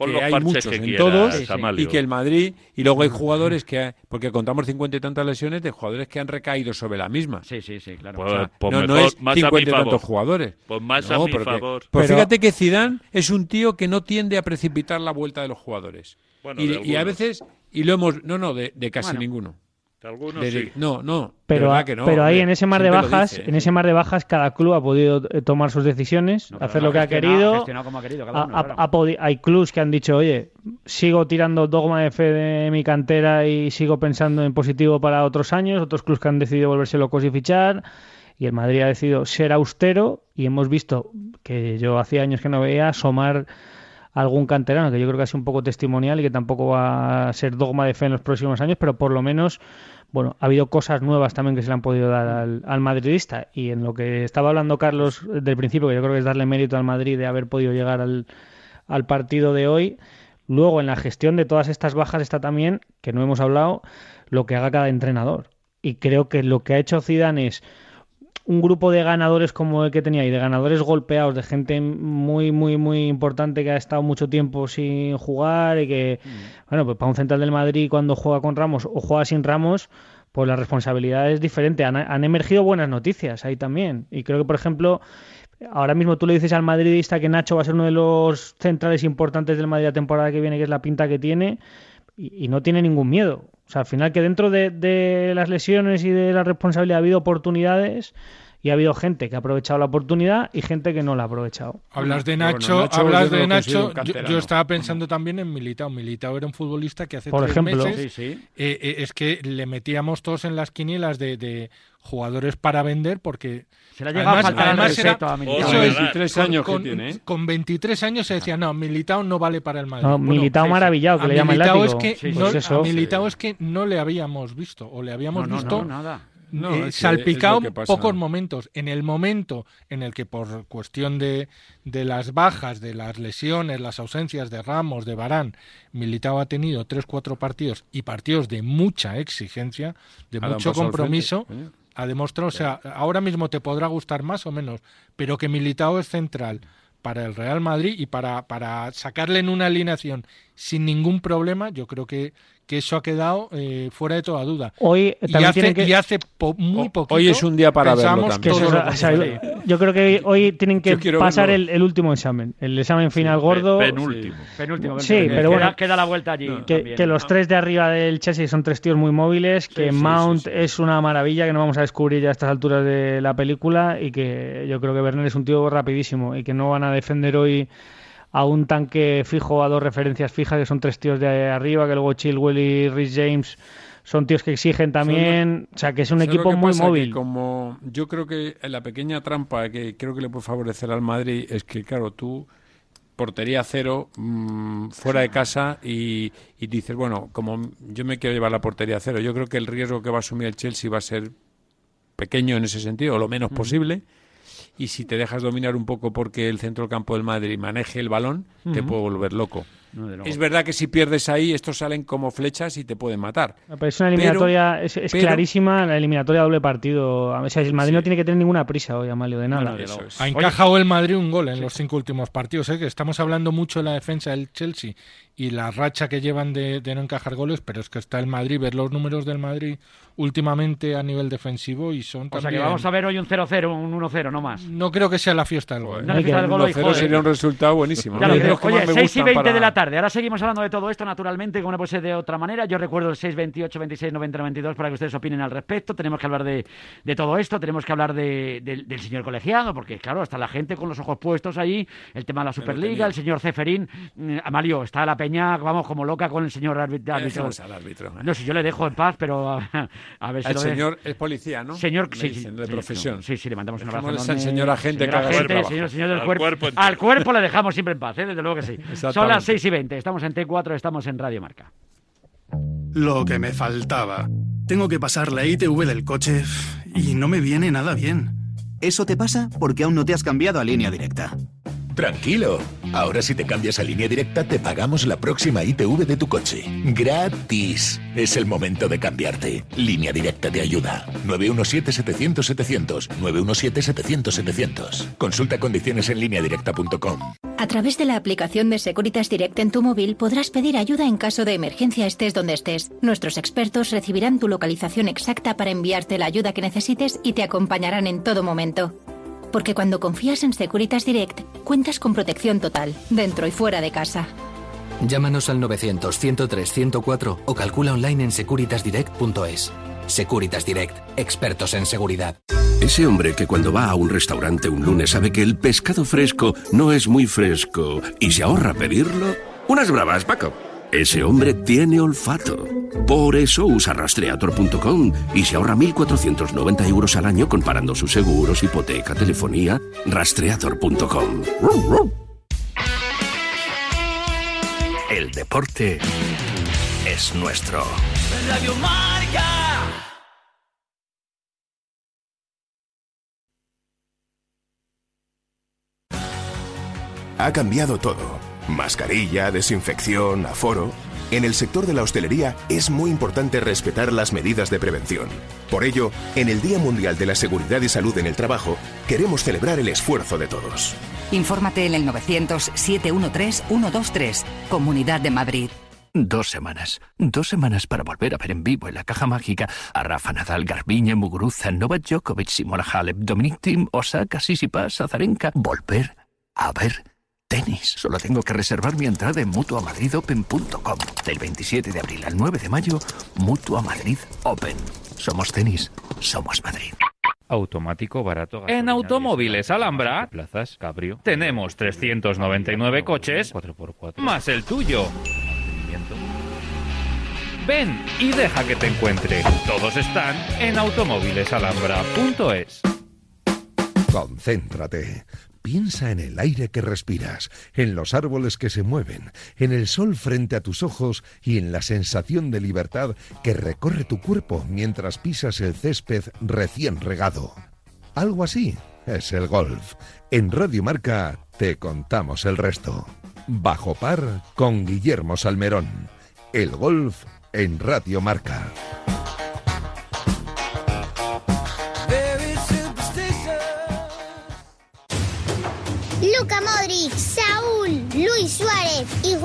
Pon que los hay muchos que en quieras, todos Sí, sí. Amalio. y que el Madrid y luego hay jugadores que porque contamos cincuenta y tantas lesiones de jugadores que han recaído sobre la misma Sí, sí, sí, claro. Pues, O sea, pues no, no es más a mi cincuenta y favor. tantos jugadores Pues más No, a mi favor. pues Pero- fíjate que Zidane es un tío que no tiende a precipitar la vuelta de los jugadores Bueno, y, de y a veces y lo hemos no no de, de casi Bueno. ninguno Algunos De- sí. no no Pero, verdad a- que no, pero ahí en ese mar de bajas, dice. en ese mar de bajas, cada club ha podido eh, tomar sus decisiones, No, hacer lo lo que ha querido. como ha querido cada claro. hay clubs que han dicho, oye, sigo tirando dogma de fe de mi cantera y sigo pensando en positivo para otros años. Otros clubs que han decidido volverse locos y fichar. Y el Madrid ha decidido ser austero y hemos visto que yo hacía años que no veía asomar algún canterano, que yo creo que ha sido un poco testimonial y que tampoco va a ser dogma de fe en los próximos años, pero por lo menos, bueno, ha habido cosas nuevas también que se le han podido dar al, al madridista. Y en lo que estaba hablando Carlos del principio, que yo creo que es darle mérito al Madrid de haber podido llegar al, al partido de hoy. Luego, en la gestión de todas estas bajas está también, que no hemos hablado, lo que haga cada entrenador. y creo que lo que ha hecho Zidane es un grupo de ganadores como el que tenía y de ganadores golpeados, de gente muy, muy, muy importante que ha estado mucho tiempo sin jugar y que, bueno, pues para un central del Madrid cuando juega con Ramos o juega sin Ramos, pues la responsabilidad es diferente. Han, han emergido buenas noticias ahí también. Y creo que, por ejemplo, ahora mismo tú le dices al madridista que Nacho va a ser uno de los centrales importantes del Madrid la temporada que viene, que es la pinta que tiene, y, y no tiene ningún miedo. O sea, al final que dentro de, de las lesiones y de la responsabilidad ha habido oportunidades y ha habido gente que ha aprovechado la oportunidad y gente que no la ha aprovechado. Hablas de Bueno, Nacho, hablas de Nacho. Yo, estaba pensando también en Militao. Militao era un futbolista que hace Por tres ejemplo. meses Sí, sí. eh, eh, es que le metíamos todos en las quinielas de, de jugadores para vender porque Se le Además- a además era- a. Eso Con es. 23 con, años con- que tiene, ¿eh? con 23 años se decía, no, Militao no vale para el Madrid. No, Bueno, Militao sí. maravillado, que le llama el Militao es que Sí, no, pues eso. a Militao es que no le habíamos visto o le habíamos No, visto no, nada. No, eh, es salpicado es pocos momentos. En el momento en el que por cuestión de, de las bajas, de las lesiones, las ausencias de Ramos, de Barán, Militao ha tenido tres, cuatro partidos y partidos de mucha exigencia, de mucho compromiso, frente, coño. Ha demostrado, o sea, ahora mismo te podrá gustar más o menos, pero que Militao es central para el Real Madrid y para, para sacarle en una alineación sin ningún problema, yo creo que, que eso ha quedado eh, fuera de toda duda. Hoy Y también hace, tienen que... y hace po- muy poquito. hoy es un día para verlo también. que eso o sea, yo creo que hoy tienen que pasar el, el último examen, el examen final gordo. Pe- penúltimo. Penúltimo. Sí, penúltimo. pero Queda- bueno, Queda la vuelta allí. que, también. que los tres de arriba del Chelsea son tres tíos muy móviles, que sí, sí, Mount sí. es una maravilla que no vamos a descubrir ya a estas alturas de la película y que yo creo que Werner es un tío rapidísimo y que no van a defender hoy a un tanque fijo, a dos referencias fijas, que son tres tíos de arriba, que luego Chilwell y Rhys James son tíos que exigen también, o sea, que es un ¿Sabes lo equipo muy móvil. como yo creo que la pequeña trampa que creo que le puede favorecer al Madrid es que, claro, tú portería cero mm, fuera de casa y, y dices, bueno, como yo me quiero llevar la portería cero, yo creo que el riesgo que va a asumir el Chelsea va a ser pequeño en ese sentido, o lo menos posible. Y si te dejas dominar un poco porque el centro del campo del Madrid maneje el balón, te puede volver loco. No. Es verdad que si pierdes ahí, estos salen como flechas y te pueden matar. Pero es una eliminatoria, es, es pero- clarísima la eliminatoria doble partido. O sea, el Madrid no tiene que tener ninguna prisa hoy, Amalio, de nada. de Eso luego. es. Ha encajado el Madrid un gol en los cinco últimos partidos. ¿eh? Que estamos hablando mucho de la defensa del Chelsea y la racha que llevan de, de no encajar goles, pero es que está el Madrid, ver los números del Madrid últimamente a nivel defensivo y son O sea que vamos a ver hoy un 0-0, un 1-0, no más. No creo que sea la fiesta del gol. No ¿eh? gol hoy, 1-0 joder. sería un resultado buenísimo. Ya ¿no? lo Es de creo. los que más Oye, me 6 y gustan 20 de la tarde. Ahora seguimos hablando de todo esto, naturalmente, como no puede ser de otra manera. Yo recuerdo el 6, 28, 26, 90, 92 para que ustedes opinen al respecto. Tenemos que hablar de, de todo esto, tenemos que hablar de- del- del señor colegiado, porque claro, está la gente con los ojos puestos ahí, el tema de la Superliga, el señor Ceferín. Mm, Amalio, está la peña, vamos, como loca con el señor árbitro. al árbitro. ¿eh? No, si yo le dejo en paz, pero a, a ver si El lo de- señor es policía, ¿no? Señor, Me sí, dicen, de sí, profesión. no, sí, sí, le mandamos un abrazo. Al enorme. señor agente Señor agente, señor, señor del Al cuerpo. cuerpo al cuerpo le dejamos siempre en paz, ¿eh? desde luego que sí. Son Exactamente. las 6 y 20, estamos en T4, estamos en Radio Marca. Lo que me faltaba. Tengo que pasar la ITV del coche y no me viene nada bien. Eso te pasa porque aún no te has cambiado a línea directa. Tranquilo. Ahora si te cambias a línea directa te pagamos la próxima ITV de tu coche. Gratis. Es el momento de cambiarte. Línea directa te ayuda. 917-700-700. 917-700-700. Consulta condiciones en lineadirecta.com. A través de la aplicación de Securitas Direct en tu móvil podrás pedir ayuda en caso de emergencia estés donde estés. Nuestros expertos recibirán tu localización exacta para enviarte la ayuda que necesites y te acompañarán en todo momento. Porque cuando confías en Securitas Direct, cuentas con protección total, dentro y fuera de casa. Llámanos al 900-103-104 o calcula online en securitasdirect.es. Securitas Direct, expertos en seguridad. Ese hombre que cuando va a un restaurante un lunes sabe que el pescado fresco no es muy fresco y se ahorra pedirlo. Unas bravas, Paco. Ese hombre tiene olfato. Por eso usa rastreator.com y se ahorra 1.490 euros al año comparando sus seguros, hipoteca, telefonía. Rastreator.com. El deporte es nuestro. Radio Marca. Ha cambiado todo. Mascarilla, desinfección, aforo. En el sector de la hostelería es muy importante respetar las medidas de prevención. Por ello, en el Día Mundial de la Seguridad y Salud en el Trabajo, queremos celebrar el esfuerzo de todos. Infórmate en el 900-713-123, Comunidad de Madrid. Dos semanas. Dos semanas para volver a ver en vivo en la caja mágica a Rafa Nadal, Garbiñe, Muguruza, Novak Djokovic, Simona Halep, Dominic Thiem, Osaka, Sisipas, Azarenka. Volver a ver tenis. Solo tengo que reservar mi entrada en mutuamadridopen.com. Del 27 de abril al 9 de mayo, Mutua Madrid Open. Somos tenis, somos Madrid. Automático, barato. En Automóviles Alhambra, plazas, cabrio, tenemos 399 coches, 4x4, más el tuyo. Ven y deja que te encuentre. Todos están en automóvilesalhambra.es. Concéntrate. Piensa en el aire que respiras, en los árboles que se mueven, en el sol frente a tus ojos y en la sensación de libertad que recorre tu cuerpo mientras pisas el césped recién regado. Algo así es el golf. En Radio Marca te contamos el resto. Bajo par con Guillermo Salmerón. El golf en Radio Marca.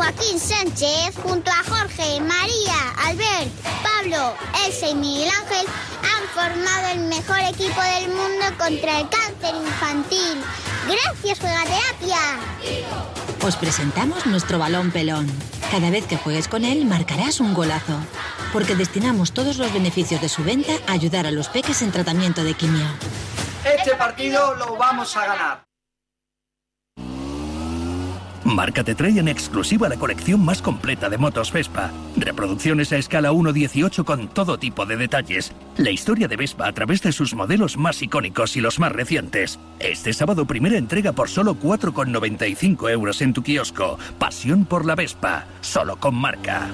Joaquín Sánchez, junto a Jorge, María, Albert, Pablo, Elsa y Miguel Ángel, han formado el mejor equipo del mundo contra el cáncer infantil. Gracias, Juegaterapia. Os presentamos nuestro balón pelón. Cada vez que juegues con él, marcarás un golazo. Porque destinamos todos los beneficios de su venta a ayudar a los peques en tratamiento de quimio. Este partido lo vamos a ganar. Marca te trae en exclusiva la colección más completa de motos Vespa. Reproducciones a escala 1.18 con todo tipo de detalles. La historia de Vespa a través de sus modelos más icónicos y los más recientes. Este sábado primera entrega por solo 4,95 euros en tu kiosco. Pasión por la Vespa. Solo con marca.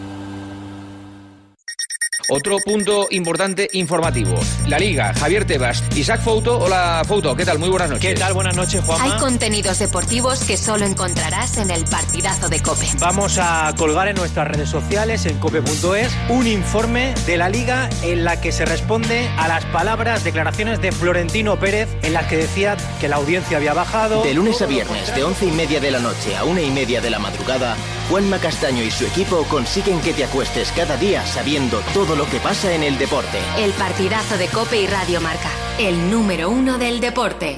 Otro punto importante informativo. La Liga, Javier Tebas, Isaac Fouto. Hola Fouto, ¿qué tal? Muy buenas noches. ¿Qué tal? Buenas noches, Juanma. Hay contenidos deportivos que solo encontrarás en el partidazo de COPE. Vamos a colgar en nuestras redes sociales, en cope.es, un informe de la Liga en la que se responde a las palabras, declaraciones de Florentino Pérez, en las que decía que la audiencia había bajado. De lunes a viernes, de once y media de la noche a una y media de la madrugada, Juanma Castaño y su equipo consiguen que te acuestes cada día sabiendo todo lo que pasa en el deporte. El partidazo de Cope y Radio Marca, el número uno del deporte.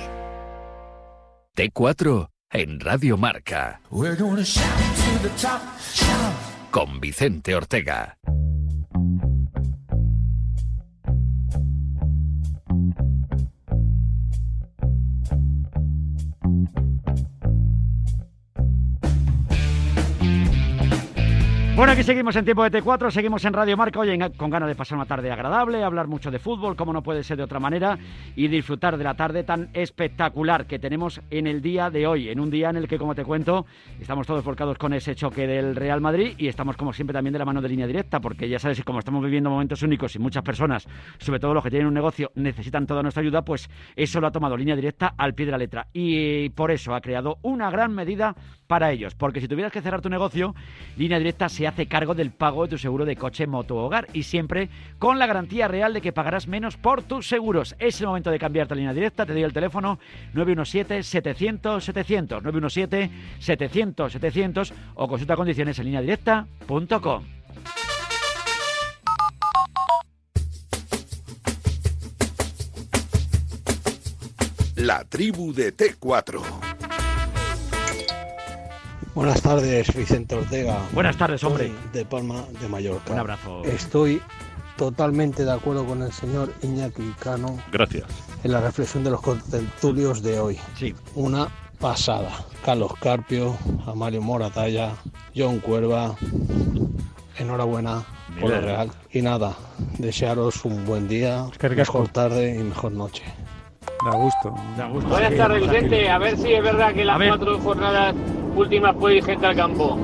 T4 en Radio Marca. Con Vicente Ortega. Bueno, aquí seguimos en tiempo de T4, seguimos en Radio Marca, con ganas de pasar una tarde agradable, hablar mucho de fútbol, como no puede ser de otra manera, y disfrutar de la tarde tan espectacular que tenemos en el día de hoy, en un día en el que, como te cuento, estamos todos volcados con ese choque del Real Madrid y estamos, como siempre, también de la mano de línea directa, porque ya sabes, como estamos viviendo momentos únicos y muchas personas, sobre todo los que tienen un negocio, necesitan toda nuestra ayuda, pues eso lo ha tomado línea directa al pie de la letra. Y por eso ha creado una gran medida para ellos, porque si tuvieras que cerrar tu negocio, línea directa se hace cargo del pago de tu seguro de coche, moto o hogar y siempre con la garantía real de que pagarás menos por tus seguros. Es el momento de cambiarte a línea directa. Te doy el teléfono 917-700-700, 917-700-700 o consulta condiciones en línea directa.com. La tribu de T4. Buenas tardes, Vicente Ortega. Buenas tardes, hombre. De Palma de Mallorca. Un abrazo. Estoy totalmente de acuerdo con el señor Iñaki Cano. Gracias. En la reflexión de los contertulios de hoy. Sí. Una pasada. Carlos Carpio, Amario Moratalla, John Cuerva. Enhorabuena por lo real. Y nada, desearos un buen día, mejor tarde y mejor noche. Da gusto. Da gusto. Buenas tardes, Vicente. A ver si es verdad que las cuatro jornadas últimas puede ir gente al campo.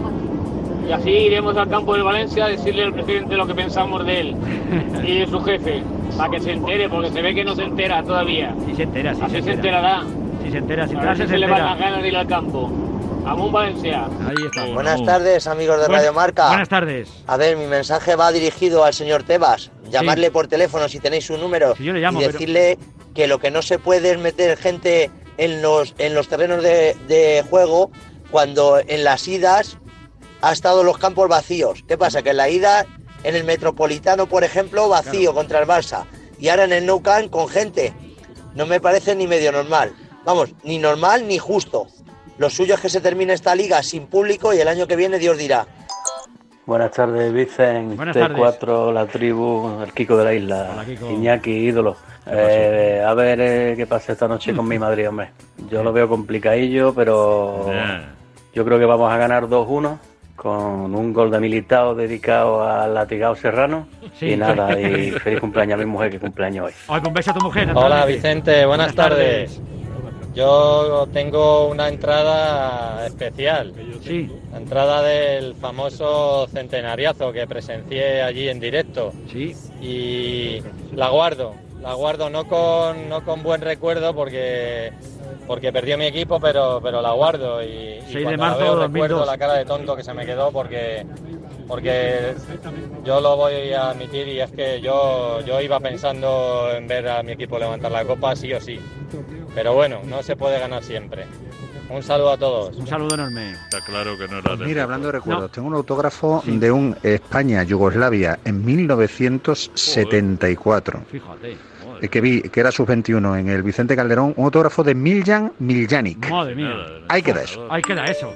Y así iremos al campo de Valencia a decirle al presidente lo que pensamos de él y de su jefe, para que se entere, porque se ve que no se entera todavía. Sí se entera, sí así se se entera. enterará. Si se entera, si a entera, ver si se se le van las ganas de ir al campo. Amun Valencia. Ahí está. Buenas tardes, amigos de Buen- Radio Marca. Buenas tardes. A ver, mi mensaje va dirigido al señor Tebas. Llamarle por teléfono si tenéis su número yo le llamo, y pero- decirle que lo que no se puede es meter gente en los, en los terrenos de, de juego cuando en las idas ha estado los campos vacíos. ¿Qué pasa? Que en la ida, en el Metropolitano, por ejemplo, vacío contra el Barça. Y ahora en el Nou Camp con gente. No me parece ni medio normal. Vamos, ni normal ni justo. Lo suyo es que se termine esta liga sin público y el año que viene Dios dirá. Buenas tardes, Vicen, Buenas T4, la tribu, el Kiko de la isla, Kiko. Iñaki, ídolo. Eh, a ver eh, qué pasa esta noche con mi Madrid, hombre. Yo lo veo complicadillo, pero yo creo que vamos a ganar 2-1 con un gol de Militao dedicado al latigado serrano. Sí. Y nada, y feliz cumpleaños a mi mujer que cumpleaños hoy. Hoy con beso a tu mujer. Hola. Vicente, buenas, tardes. Yo tengo una entrada especial. Sí. La entrada del famoso centenariazo que presencié allí en directo. Sí. Y la guardo. La guardo no con, no con buen recuerdo porque porque perdió mi equipo, pero, pero la guardo y, y 6 de marzo la veo recuerdo 2002. la cara de tonto que se me quedó porque porque yo lo voy a admitir y es que yo, yo iba pensando en ver a mi equipo levantar la copa sí o sí. Pero bueno, no se puede ganar siempre. Un saludo a todos. Un saludo enorme. Está claro que no era de Mira, hablando de recuerdos, tengo un autógrafo de un España-Yugoslavia en 1974. Fíjate. eh, Que vi que era sub-21 en el Vicente Calderón, un autógrafo de Miljan Miljanic. Madre mía. Ahí queda eso. Ahí queda eso.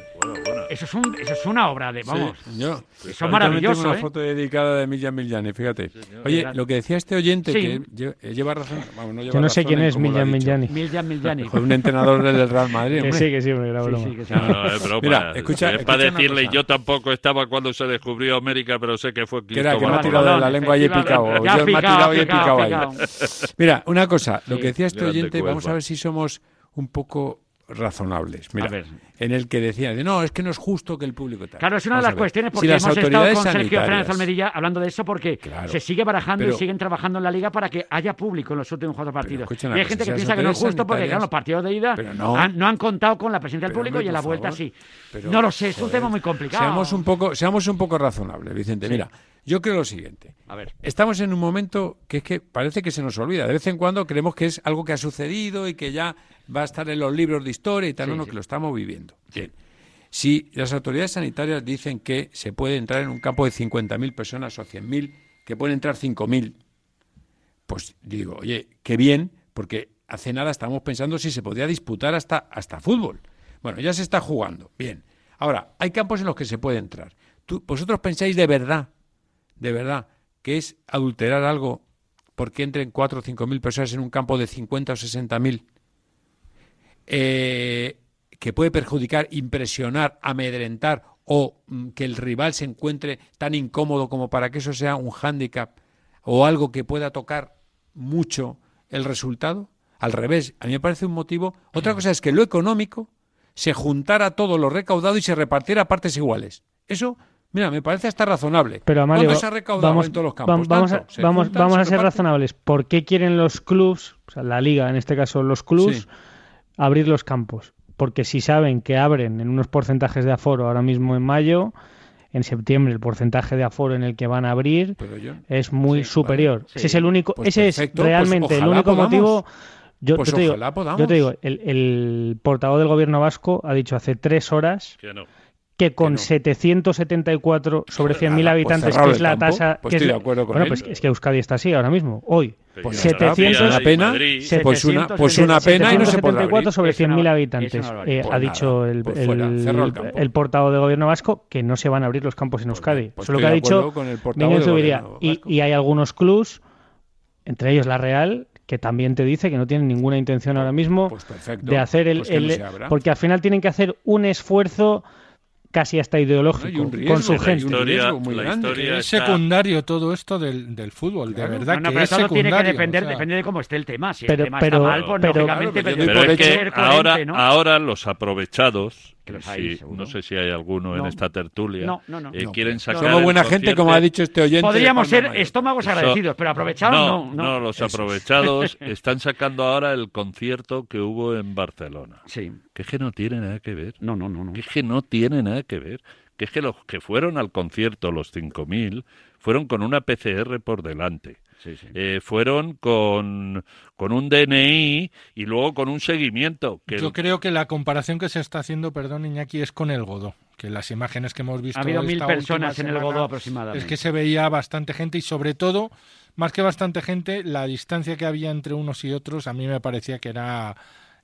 Eso es, un, eso es una obra de, vamos. Sí, yo. Eso es Yo maravilloso, también tengo una ¿eh? foto dedicada de Millan Millani, fíjate. Oye, lo que decía este oyente, Sí. que eh, lleva razón. vamos, no lleva Yo no sé razón quién es dicho. Miljani. Miljan Miljani. Fue un entrenador del Real Madrid. Que sí, que sí, hombre, era broma. sí, que sí. No, no, es broma. Mira, escucha, es para decirle, yo tampoco estaba cuando se descubrió América, pero sé que fue Que era que me ha tirado de la lengua y he picado. Yo me ha tirado y he picado, ahí. Mira, una cosa, lo que decía este oyente, vamos a ver si somos un poco razonables. Mira, en el que decía, de, no, es que no es justo que el público tal. Claro, es una de Vamos las cuestiones Si porque las hemos estado con Sergio Fernández Almerilla hablando de eso porque Claro, se sigue barajando pero- y siguen trabajando en la liga para que haya público en los últimos cuatro partidos. Y hay gente si que piensa que no es justo porque claro, los partidos de ida no. han- no han contado con la presencia del público hombre, y en la vuelta sí. Pero, no lo sé, es un tema muy complicado. Seamos un poco, seamos un poco razonables, Vicente. Sí. Mira, yo creo lo siguiente. A ver. Estamos en un momento que es que parece que se nos olvida. De vez en cuando creemos que es algo que ha sucedido y que ya va a estar en los libros de historia y tal, Sí, no, sí. que lo estamos viviendo. Bien. Si las autoridades sanitarias dicen que se puede entrar en un campo de 50.000 personas o 100.000, que pueden entrar 5.000, pues digo, oye, qué bien, porque hace nada estábamos pensando si se podía disputar hasta, hasta fútbol. Bueno, ya se está jugando. Bien. Ahora, hay campos en los que se puede entrar. ¿Tú, ¿Vosotros pensáis de verdad, de verdad, que es adulterar algo porque entren 4 o 5 mil personas en un campo de 50 o 60 mil? Eh, que puede perjudicar, impresionar, amedrentar o mm, que el rival se encuentre tan incómodo como para que eso sea un hándicap o algo que pueda tocar mucho el resultado. Al revés, a mí me parece un motivo. Otra cosa es que lo económico se juntara todo lo recaudado y se repartiera a partes iguales. Eso, mira, me parece hasta razonable. Pero Amalio, ¿Cuánto se ha recaudado vamos, en todos los campos? vamos, a, Tanto. Se vamos, juntan, vamos se a ser razonables. ¿Por qué quieren los clubs, o sea, la liga, en este caso los clubs, Sí. abrir los campos? Porque si saben que abren en unos porcentajes de aforo ahora mismo en mayo, en septiembre el porcentaje de aforo en el que van a abrir Pero yo- es muy Sí, superior. vale. Ese es el único, Pues ese es pues realmente el único podamos. motivo. Yo, Pues yo te digo, yo te digo, el, el portavoz del gobierno vasco ha dicho hace tres horas Que no. Que con 774 sobre 100.000 Nada, pues habitantes, cerrado que es la campo, tasa. pues que es estoy la- de acuerdo con bueno, él. pues es que Euskadi está así ahora mismo, hoy. Pues 700, una pena, pues una, pues una pena y no se podrá 774 abrir. sobre Es una 100.000 bar- habitantes. es. Eh, Pues ha nada, dicho el, pues fuera, el- el el portavoz del gobierno vasco que no se van a abrir los campos en Euskadi. pues Eso es lo que ha dicho Y, y hay algunos clubs, entre ellos la Real, que también te dice que no tienen ninguna intención ahora mismo Pues perfecto, de hacer el, pues que no porque al final tienen que hacer un esfuerzo casi hasta ideológico con su la gente. historia- muy la grande. historia Es está- secundario todo esto del, del fútbol, de verdad que pero es todo tiene que secundario. depender, o sea. depende de cómo esté el tema. Si Pero- el tema pero- está mal, pues pero- lógicamente Claro, pero yo pero Pero hay es que ahora los aprovechados Que los Sí, hay, seguro. no sé si hay alguno en esta tertulia. No, no, no. Eh, No. quieren sacar Somos buena gente, concierto- como ha dicho este oyente. Podríamos ser Mayor. estómagos Eso- agradecidos, pero aprovechados no. no, no, los aprovechados están sacando ahora el concierto que hubo en Barcelona. Sí. Que es que no tiene nada que ver. No, no, no. no. Que es que no tiene nada que ver. Que es que los que fueron al concierto, los 5.000, fueron con una PCR por delante. Sí, sí. Eh, fueron con, con un DNI y luego con un seguimiento. Que Yo el- creo que la comparación que se está haciendo, perdón, Iñaki, es con el Godó. Que las imágenes que hemos visto. Ha habido esta mil personas en el Godó aproximadamente. Es que se veía bastante gente y, sobre todo, más que bastante gente, la distancia que había entre unos y otros a mí me parecía que era.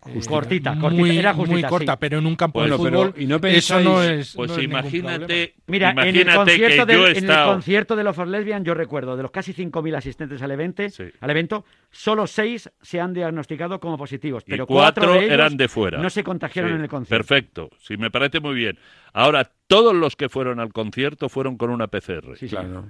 Eh, Cortita, muy, cortita, era muy justita, corta, sí. pero en un campo de pero, fútbol ¿y no eso no es. pues no es ningún imagínate-. Mira, en el, concierto que yo del, he en el concierto de los For Lesbian, yo recuerdo, de los casi 5.000 asistentes al evento, al evento, solo seis se han diagnosticado como positivos, y pero cuatro, de ellos eran de fuera. No se contagiaron Sí, en el concierto. Perfecto, sí, me parece muy bien. Ahora, todos los que fueron al concierto fueron con una PCR. Claro.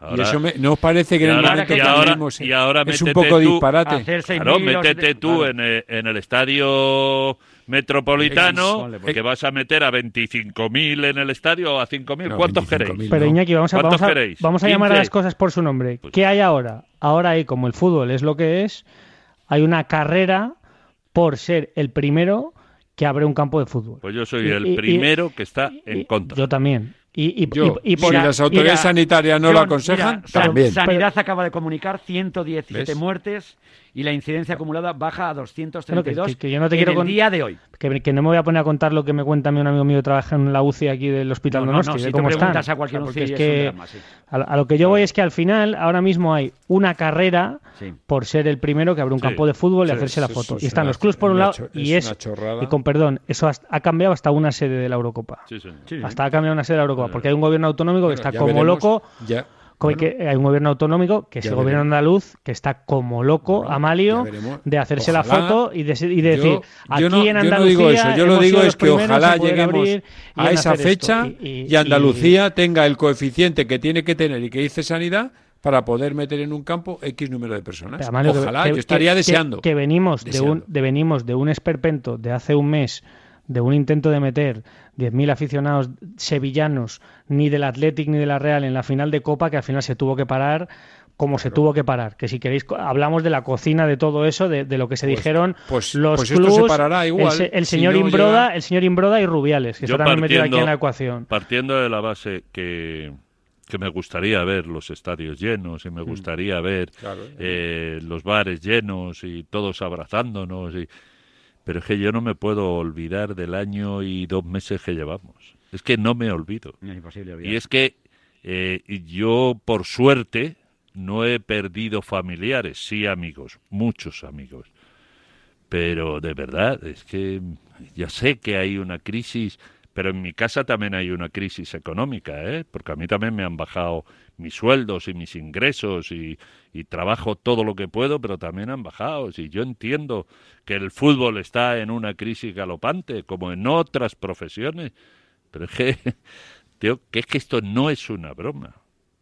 Ahora- y eso me, ¿no os parece que y en el ahora- momento y que ahora- vivimos y ahora es un poco tú- disparate? Claro, métete tú claro. en, el, en el estadio metropolitano, Ponle, ponle. que vas a meter a 25.000 en el estadio o a 5.000. No, ¿Cuántos 25.000 queréis? Pero Iñaki, vamos a, ¿Cuántos vamos a, vamos a llamar a 15. las cosas por su nombre. Pues ¿Qué hay ahora? Ahora hay, como el fútbol es lo que es, hay una carrera por ser el primero que abre un campo de fútbol. Pues yo soy Y- el y- y- primero que está en contra. Yo también. Y, y- Yo, y- y por si a- las autoridades sanitarias no lo aconsejan, también. Sanidad acaba de comunicar 117 ¿Ves? muertes y la incidencia acumulada baja a Bueno, 232 que, que yo no te en quiero el con- día de hoy. Que, que no me voy a poner a contar lo que me cuenta a mí un amigo mío que trabaja en la UCI aquí del Hospital No, no, Donosti, no, de si tú cómo están. a cualquier porque UCI es que drama, sí. a, a lo que yo voy es que al final ahora mismo hay una carrera Sí. por ser el primero que abre un Sí. campo de fútbol y Sí, hacerse la foto. y están una- los clubs por un lado y es y con perdón, eso hasta- ha cambiado hasta una sede de la Eurocopa. Sí, señor. Sí, sí. Hasta ha cambiado una sede de la Eurocopa porque hay un gobierno autonómico que Bueno, está como veremos. loco. Ya, como bueno, que hay un gobierno autonómico, que es Ya el gobierno veremos. andaluz, que está como loco, Bueno, Amalio, de hacerse la foto y de, y de yo- decir, yo aquí no, en yo no Andalucía digo eso, yo lo digo es que ojalá lleguemos a esa fecha Y- y- y Andalucía tenga el coeficiente que tiene que tener y que dice sanidad para poder meter en un campo X número de personas. Amalio, Ojalá, que- yo estaría que- deseando. Que, venimos de, un, de venimos de un esperpento de hace un mes, de un intento de meter 10.000 aficionados sevillanos, ni del Athletic ni de la Real en la final de Copa, que al final se tuvo que parar como se tuvo que parar. Que si queréis, hablamos de la cocina de todo eso, de, de lo que se Pues- dijeron pues- los pues esto se clubs, parará el, igual, el si señor no Imbroda, llega- el señor Imbroda y Rubiales, que Yo está también metido aquí en la ecuación. Partiendo de la base que, que me gustaría ver los estadios llenos y me gustaría ver Claro. eh, los bares llenos y todos abrazándonos. Y... Pero es que yo no me puedo olvidar del año y dos meses que llevamos. Es que no me olvido. Es imposible Y es que eh, yo, por suerte, no he perdido familiares, sí amigos, muchos amigos. Pero de verdad, es que ya sé que hay una crisis, pero en mi casa también hay una crisis económica, ¿eh? porque a mí también me han bajado mis sueldos y mis ingresos y, trabajo todo lo que puedo, pero también han bajado. Y yo entiendo que el fútbol está en una crisis galopante, como en otras profesiones, pero es que es que esto no es una broma.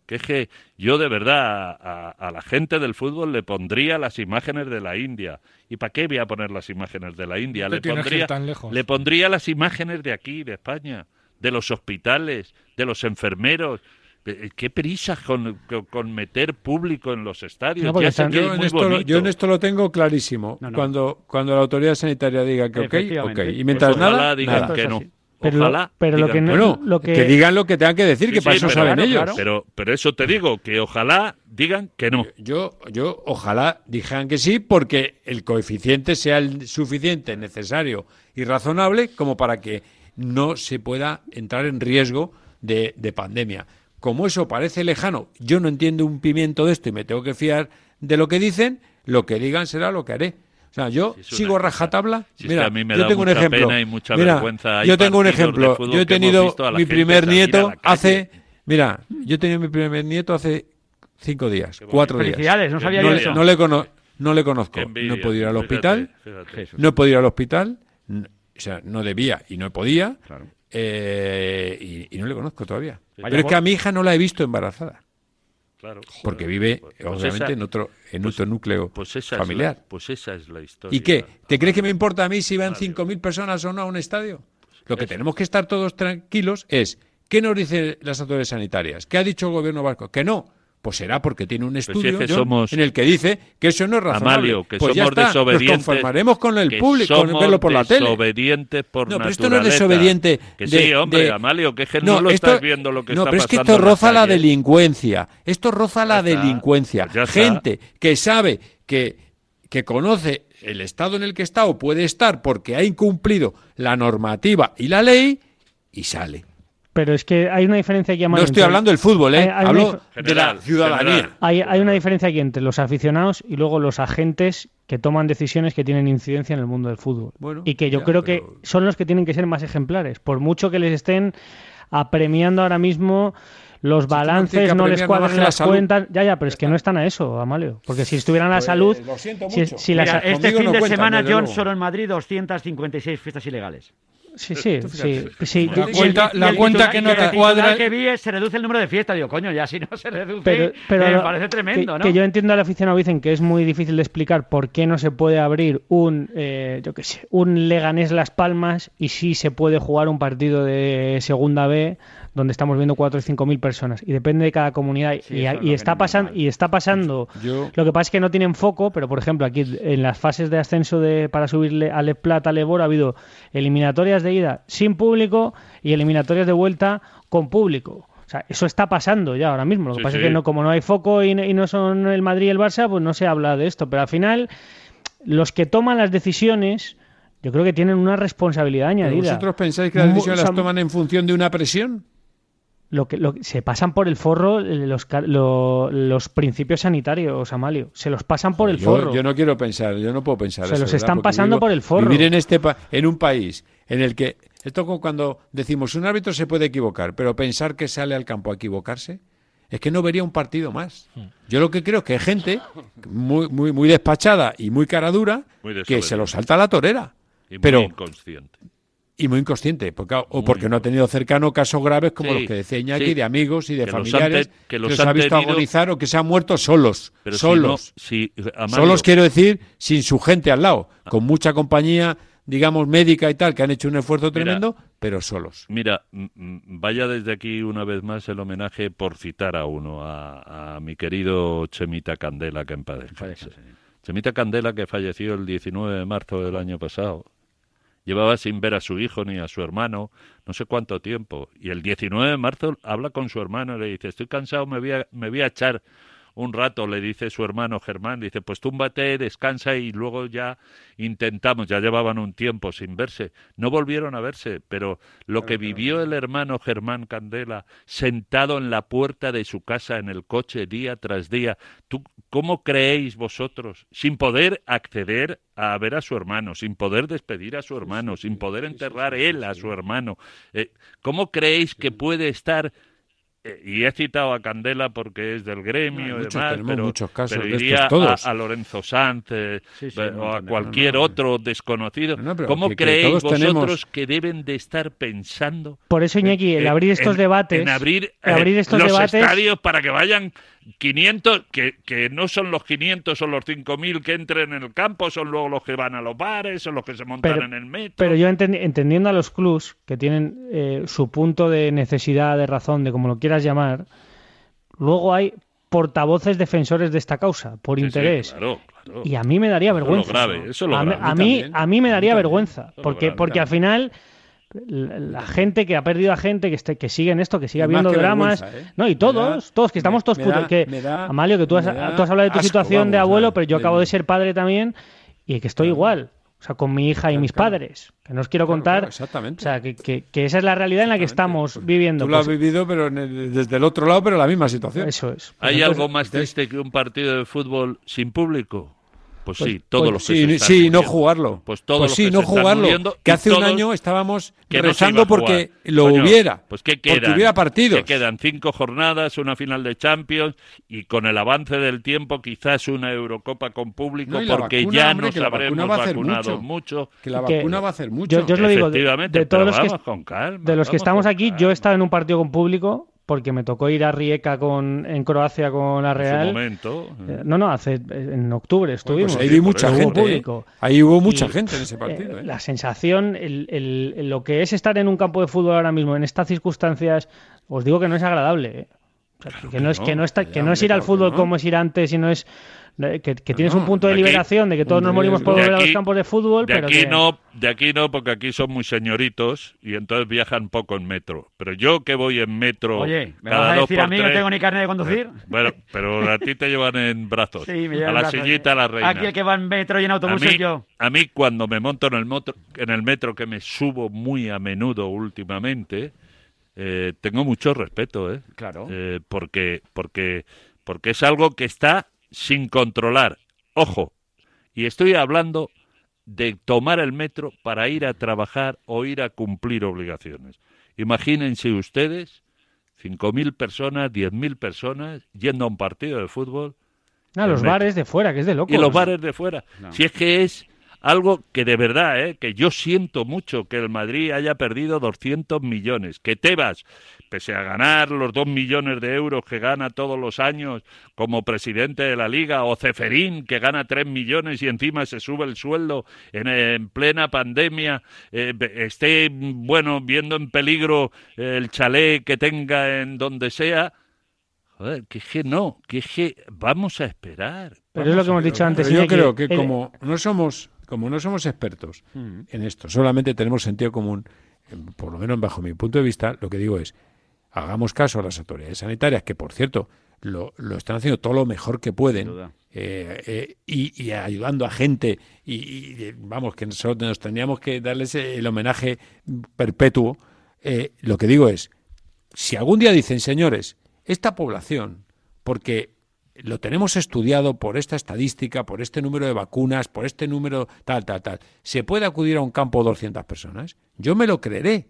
Que es que yo de verdad a, a la gente del fútbol le pondría las imágenes de la India. ¿Y para qué voy a poner las imágenes de la India? Le pondría, tan lejos. le pondría las imágenes de aquí, de España, de los hospitales, de los enfermeros. Eh, ¿Qué prisas con, meter público en los estadios? No, porque ya sé están- que es Yo en, esto lo, bonito. yo en esto lo tengo clarísimo. No, no. Cuando, cuando la autoridad sanitaria diga que ok, ok. Y mientras Pues nada, digan nada. que no. Pero lo- Ojalá pero lo digan que no- Bueno, lo que- que digan lo que tengan que decir, Sí, que para eso pero saben claro, ellos. claro. Pero, pero eso te digo, que ojalá digan que no. Yo, yo ojalá dijeran que sí, porque el coeficiente sea el suficiente, necesario y razonable como para que no se pueda entrar en riesgo de, de pandemia. Como eso parece lejano, yo no entiendo un pimiento de esto y me tengo que fiar de lo que dicen, lo que digan será lo que haré. O sea, yo sigo rajatabla. Si es Mira, que a mí me yo da tengo un ejemplo. pena y mucha Mira, vergüenza. Hay yo tengo un ejemplo. Yo he tenido mi primer nieto hace. Mira, yo he tenido mi primer nieto hace cinco días, cuatro días. Felicidades, no sabía no, yo le- eso. no le cono- no le conozco. Envidia, no he podido ir al hospital. fíjate. No he podido ir al hospital. O sea, no debía y no podía. Claro. eh, y, y no le conozco todavía. Vaya Pero es que a mi hija no la he visto embarazada. Claro. Porque vive, Pues obviamente, esa- en otro, en pues- otro núcleo pues esa familiar. Es la, pues esa es la historia. ¿Y qué? ¿Te crees que me importa a mí si van 5.000 personas o no a un estadio? Lo que tenemos que estar todos tranquilos es, ¿qué nos dicen las autoridades sanitarias? ¿Qué ha dicho el gobierno vasco? Que no. Pues será porque tiene un si estudio es que John, somos- en el que dice que eso no es razonable. Amalio, que pues ya somos está, Nos desobedientes. conformaremos con el público, con verlo por la tele. desobedientes por No, pero esto no es desobediente. Que de- sí, hombre, de- Amalio, que es que no, lo esto- estás viendo lo que no, está pero es que esto la roza la delincuencia. Esto roza la está, delincuencia. pues. Gente que sabe que, que conoce el estado en el que está o puede estar porque ha incumplido la normativa y la ley y sale. Pero es que hay una diferencia aquí, No estoy hablando del fútbol, ¿eh? Hay- hay una hablo dif- de la ciudadanía. Hay, hay una diferencia aquí entre los aficionados y luego los agentes que toman decisiones que tienen incidencia en el mundo del fútbol. Bueno, y que yo ya, creo que son los que tienen que ser más ejemplares. Por mucho que les estén apremiando ahora mismo los balances, no les no cuadran la las salud. cuentas. Ya, ya, pero es que no están a eso, Amalio. Porque si estuvieran a la Pues, salud. lo siento si- mucho. si la Mira, este fin no de cuentan, semana, John, luego. solo en Madrid 256 fiestas ilegales. Sí, sí, Tú sí. fíjate. sí. La cuenta- y la cuenta titular- que no te cuadra- que vi es, se reduce el número de fiestas. Digo, coño, ya si no se reduce, pero, pero me parece tremendo, que, ¿no? que yo entiendo al aficionado dicen que es muy difícil de explicar por qué no se puede abrir un eh, yo qué sé un Leganés Las Palmas y sí se puede jugar un partido de segunda B donde estamos viendo cuatro o cinco mil personas y depende de cada comunidad y, es está pasando y está pasando Yo- lo que pasa es que no tienen foco pero por ejemplo aquí en las fases de ascenso de para subirle a Le Plata a Lebor ha habido eliminatorias de ida sin público y eliminatorias de vuelta con público o sea, eso está pasando ya ahora mismo. Lo que Sí, pasa es que no, como no hay foco y, no- y no son el Madrid y el Barça, pues no se habla de esto. Pero al final, los que toman las decisiones, yo creo que tienen una responsabilidad ¿Pero añadida. ¿Vosotros pensáis que las decisiones las toman en función de una presión? Lo que, lo que- se pasan por el forro eh, los, ca- lo- los principios sanitarios, Amalio. Se los pasan por el yo, forro. yo no quiero pensar, yo no puedo pensar Se eso, los ¿verdad? están Porque pasando vivo- por el forro. Vivir en, este pa- en un país en el que, esto como cuando decimos, un árbitro se puede equivocar, pero pensar que sale al campo a equivocarse, es que no vería un partido más. Hmm. Yo lo que creo que hay gente muy, muy, muy despachada y muy cara dura Muy que se lo salta a la torera. Y muy pero, inconsciente. Y muy inconsciente, porque, o porque no ha tenido cercano casos graves como Sí, los que decía Iñaki, sí. de amigos y de Que los han familiares que que los han ha visto tenido- agonizar o que se han muerto solos. Pero si solos. no- si, Amalio- Solos quiero decir sin su gente al lado, con mucha compañía, digamos, médica y tal, que han hecho un esfuerzo Mira, tremendo, pero solos. Mira, vaya desde aquí una vez más el homenaje por citar a uno, a, a mi querido Chemita Candela, que en paz. Chemita Candela, que falleció el 19 de marzo del año pasado. Llevaba sin ver a su hijo ni a su hermano no sé cuánto tiempo. Y el 19 de marzo habla con su hermano y le dice, estoy cansado, me voy a, me voy a echar un rato, le dice su hermano Germán, dice, pues túmbate, descansa y luego ya intentamos, ya llevaban un tiempo sin verse, no volvieron a verse, pero lo que vivió el hermano Germán Candela sentado en la puerta de su casa en el coche día tras día, ¿tú cómo creéis vosotros, sin poder acceder a ver a su hermano, sin poder despedir a su hermano, sin poder enterrar él a su hermano, eh, ¿cómo creéis que puede estar y he citado a Candela porque es del gremio Hay y muchos, demás, tenemos pero, muchos casos pero de estos todos. A, a Lorenzo Sanz eh, Sí, sí, eh, no, o a no, cualquier no, no. otro desconocido. No, pero ¿Cómo que- creéis vosotros tenemos- que deben de estar pensando? Por eso, Iñaki, el en- abrir estos en- debates. En abrir, el abrir eh, estos los debates. estadios para que vayan 500, que, que no son los 500 o los 5.000 que entren en el campo, son luego los que van a los bares, son los que se montan Pero- en el metro. Pero yo entendi- entendiendo a los clubs que tienen eh, su punto de necesidad, de razón, de como lo quieras llamar, luego hay portavoces defensores de esta causa, por Sí, sí, interés. claro, claro. Y a mí me daría Eso lo vergüenza. grave, eso es lo a, mí- grave. a mí también. a mí me daría vergüenza, lo porque, grave. porque al final la, gente que ha perdido a gente que, esté, que sigue en esto, que sigue habiendo dramas, ¿eh? no y todos, da- todos que estamos todos me putos, da- que da- Amalio que tú has, tú has hablado de tu asco, situación de abuelo, pero yo de- acabo de ser padre también y que estoy igual. O sea, con mi hija y mis padres. Que no os quiero contar. claro, exactamente. O sea, que, que- que esa es la realidad en la que estamos viviendo. Tú lo has Pues, vivido, pero en el- desde el otro lado, pero la misma situación. Eso es. ¿Hay Entonces- algo más triste que un partido de fútbol sin público? Pues, Pues- sí, todos pues los que sí, se están sí, no jugarlo. Pues todos Pues los sí, que no se están jugarlo. muriendo Que hace un año estábamos que rezando porque lo Coño, hubiera. Pues que porque quedan, hubiera partidos. Que quedan cinco jornadas, una final de Champions y con el avance del tiempo quizás una Eurocopa con público No, porque vacuna, ya hombre, nos que la vacuna habremos va a hacer vacunado mucho. mucho. Que la vacuna va a hacer mucho. Yo, yo os lo digo, de, de todos los que, con calma, de los que estamos aquí, yo he estado en un partido con público porque me tocó ir a Rijeka con, en Croacia con la Real. En su momento. Eh, no, no, hace en octubre estuvimos. Pues ahí vi mucha Hubo gente. ¿eh? público. Ahí hubo mucha Y, gente en ese partido. eh, ¿eh? La sensación, el, el- lo que es estar en un campo de fútbol ahora mismo, en estas circunstancias, os digo que no es agradable. ¿eh? O sea, que, no es, que, no está, que no es ir al fútbol como es ir antes y no es eh, que, que tienes un punto de de aquí- liberación de que todos nos morimos por volver a los aquí- campos de fútbol, De pero aquí que- no, de aquí no, porque aquí son muy señoritos y entonces viajan poco en metro. Pero yo que voy en metro Oye, ¿me cada vas a dos decir por a mí que no tres- tengo ni carnet de conducir? Eh, Bueno, pero a ti te llevan en brazos. Sí, me a llevan la brazos. sillita, a la reina. Aquí el que va en metro y en autobús a mí, soy yo. a mí cuando me monto en el, metro, en el metro, que me subo muy a menudo últimamente, eh, tengo mucho respeto, ¿eh? Claro. Eh, porque, porque, porque es algo que está sin controlar. Ojo, y estoy hablando de tomar el metro para ir a trabajar o ir a cumplir obligaciones. Imagínense ustedes 5.000 personas, 10.000 personas yendo a un partido de fútbol Ah, en los metro. bares de fuera, que es de locos. y los bares de fuera. No. Si es que es algo que de verdad, ¿eh? que yo siento mucho que el Madrid haya perdido 200 millones, que Tebas, pese a ganar los 2 millones de euros que gana todos los años como presidente de la liga, o Ceferín, que gana 3 millones y encima se sube el sueldo en, en plena pandemia, eh, esté, bueno, viendo en peligro el chalet que tenga en donde sea, Joder, que es que no, que es que vamos a esperar. Pero es lo que hemos dicho antes. Pero yo creo que como no somos como no somos expertos Mm. en esto, solamente tenemos sentido común, eh, por lo menos bajo mi punto de vista, lo que digo es, hagamos caso a las autoridades sanitarias, que por cierto, lo, lo están haciendo todo lo mejor que pueden, eh, eh, y, y ayudando a gente, y, y, eh, vamos, que nosotros nos tendríamos que darles el homenaje perpetuo. Eh, lo que digo es, si algún día dicen, señores, esta población, porque lo tenemos estudiado por esta estadística, por este número de vacunas, por este número tal, tal, tal, ¿se puede acudir a un campo 200 personas? Yo me lo creeré,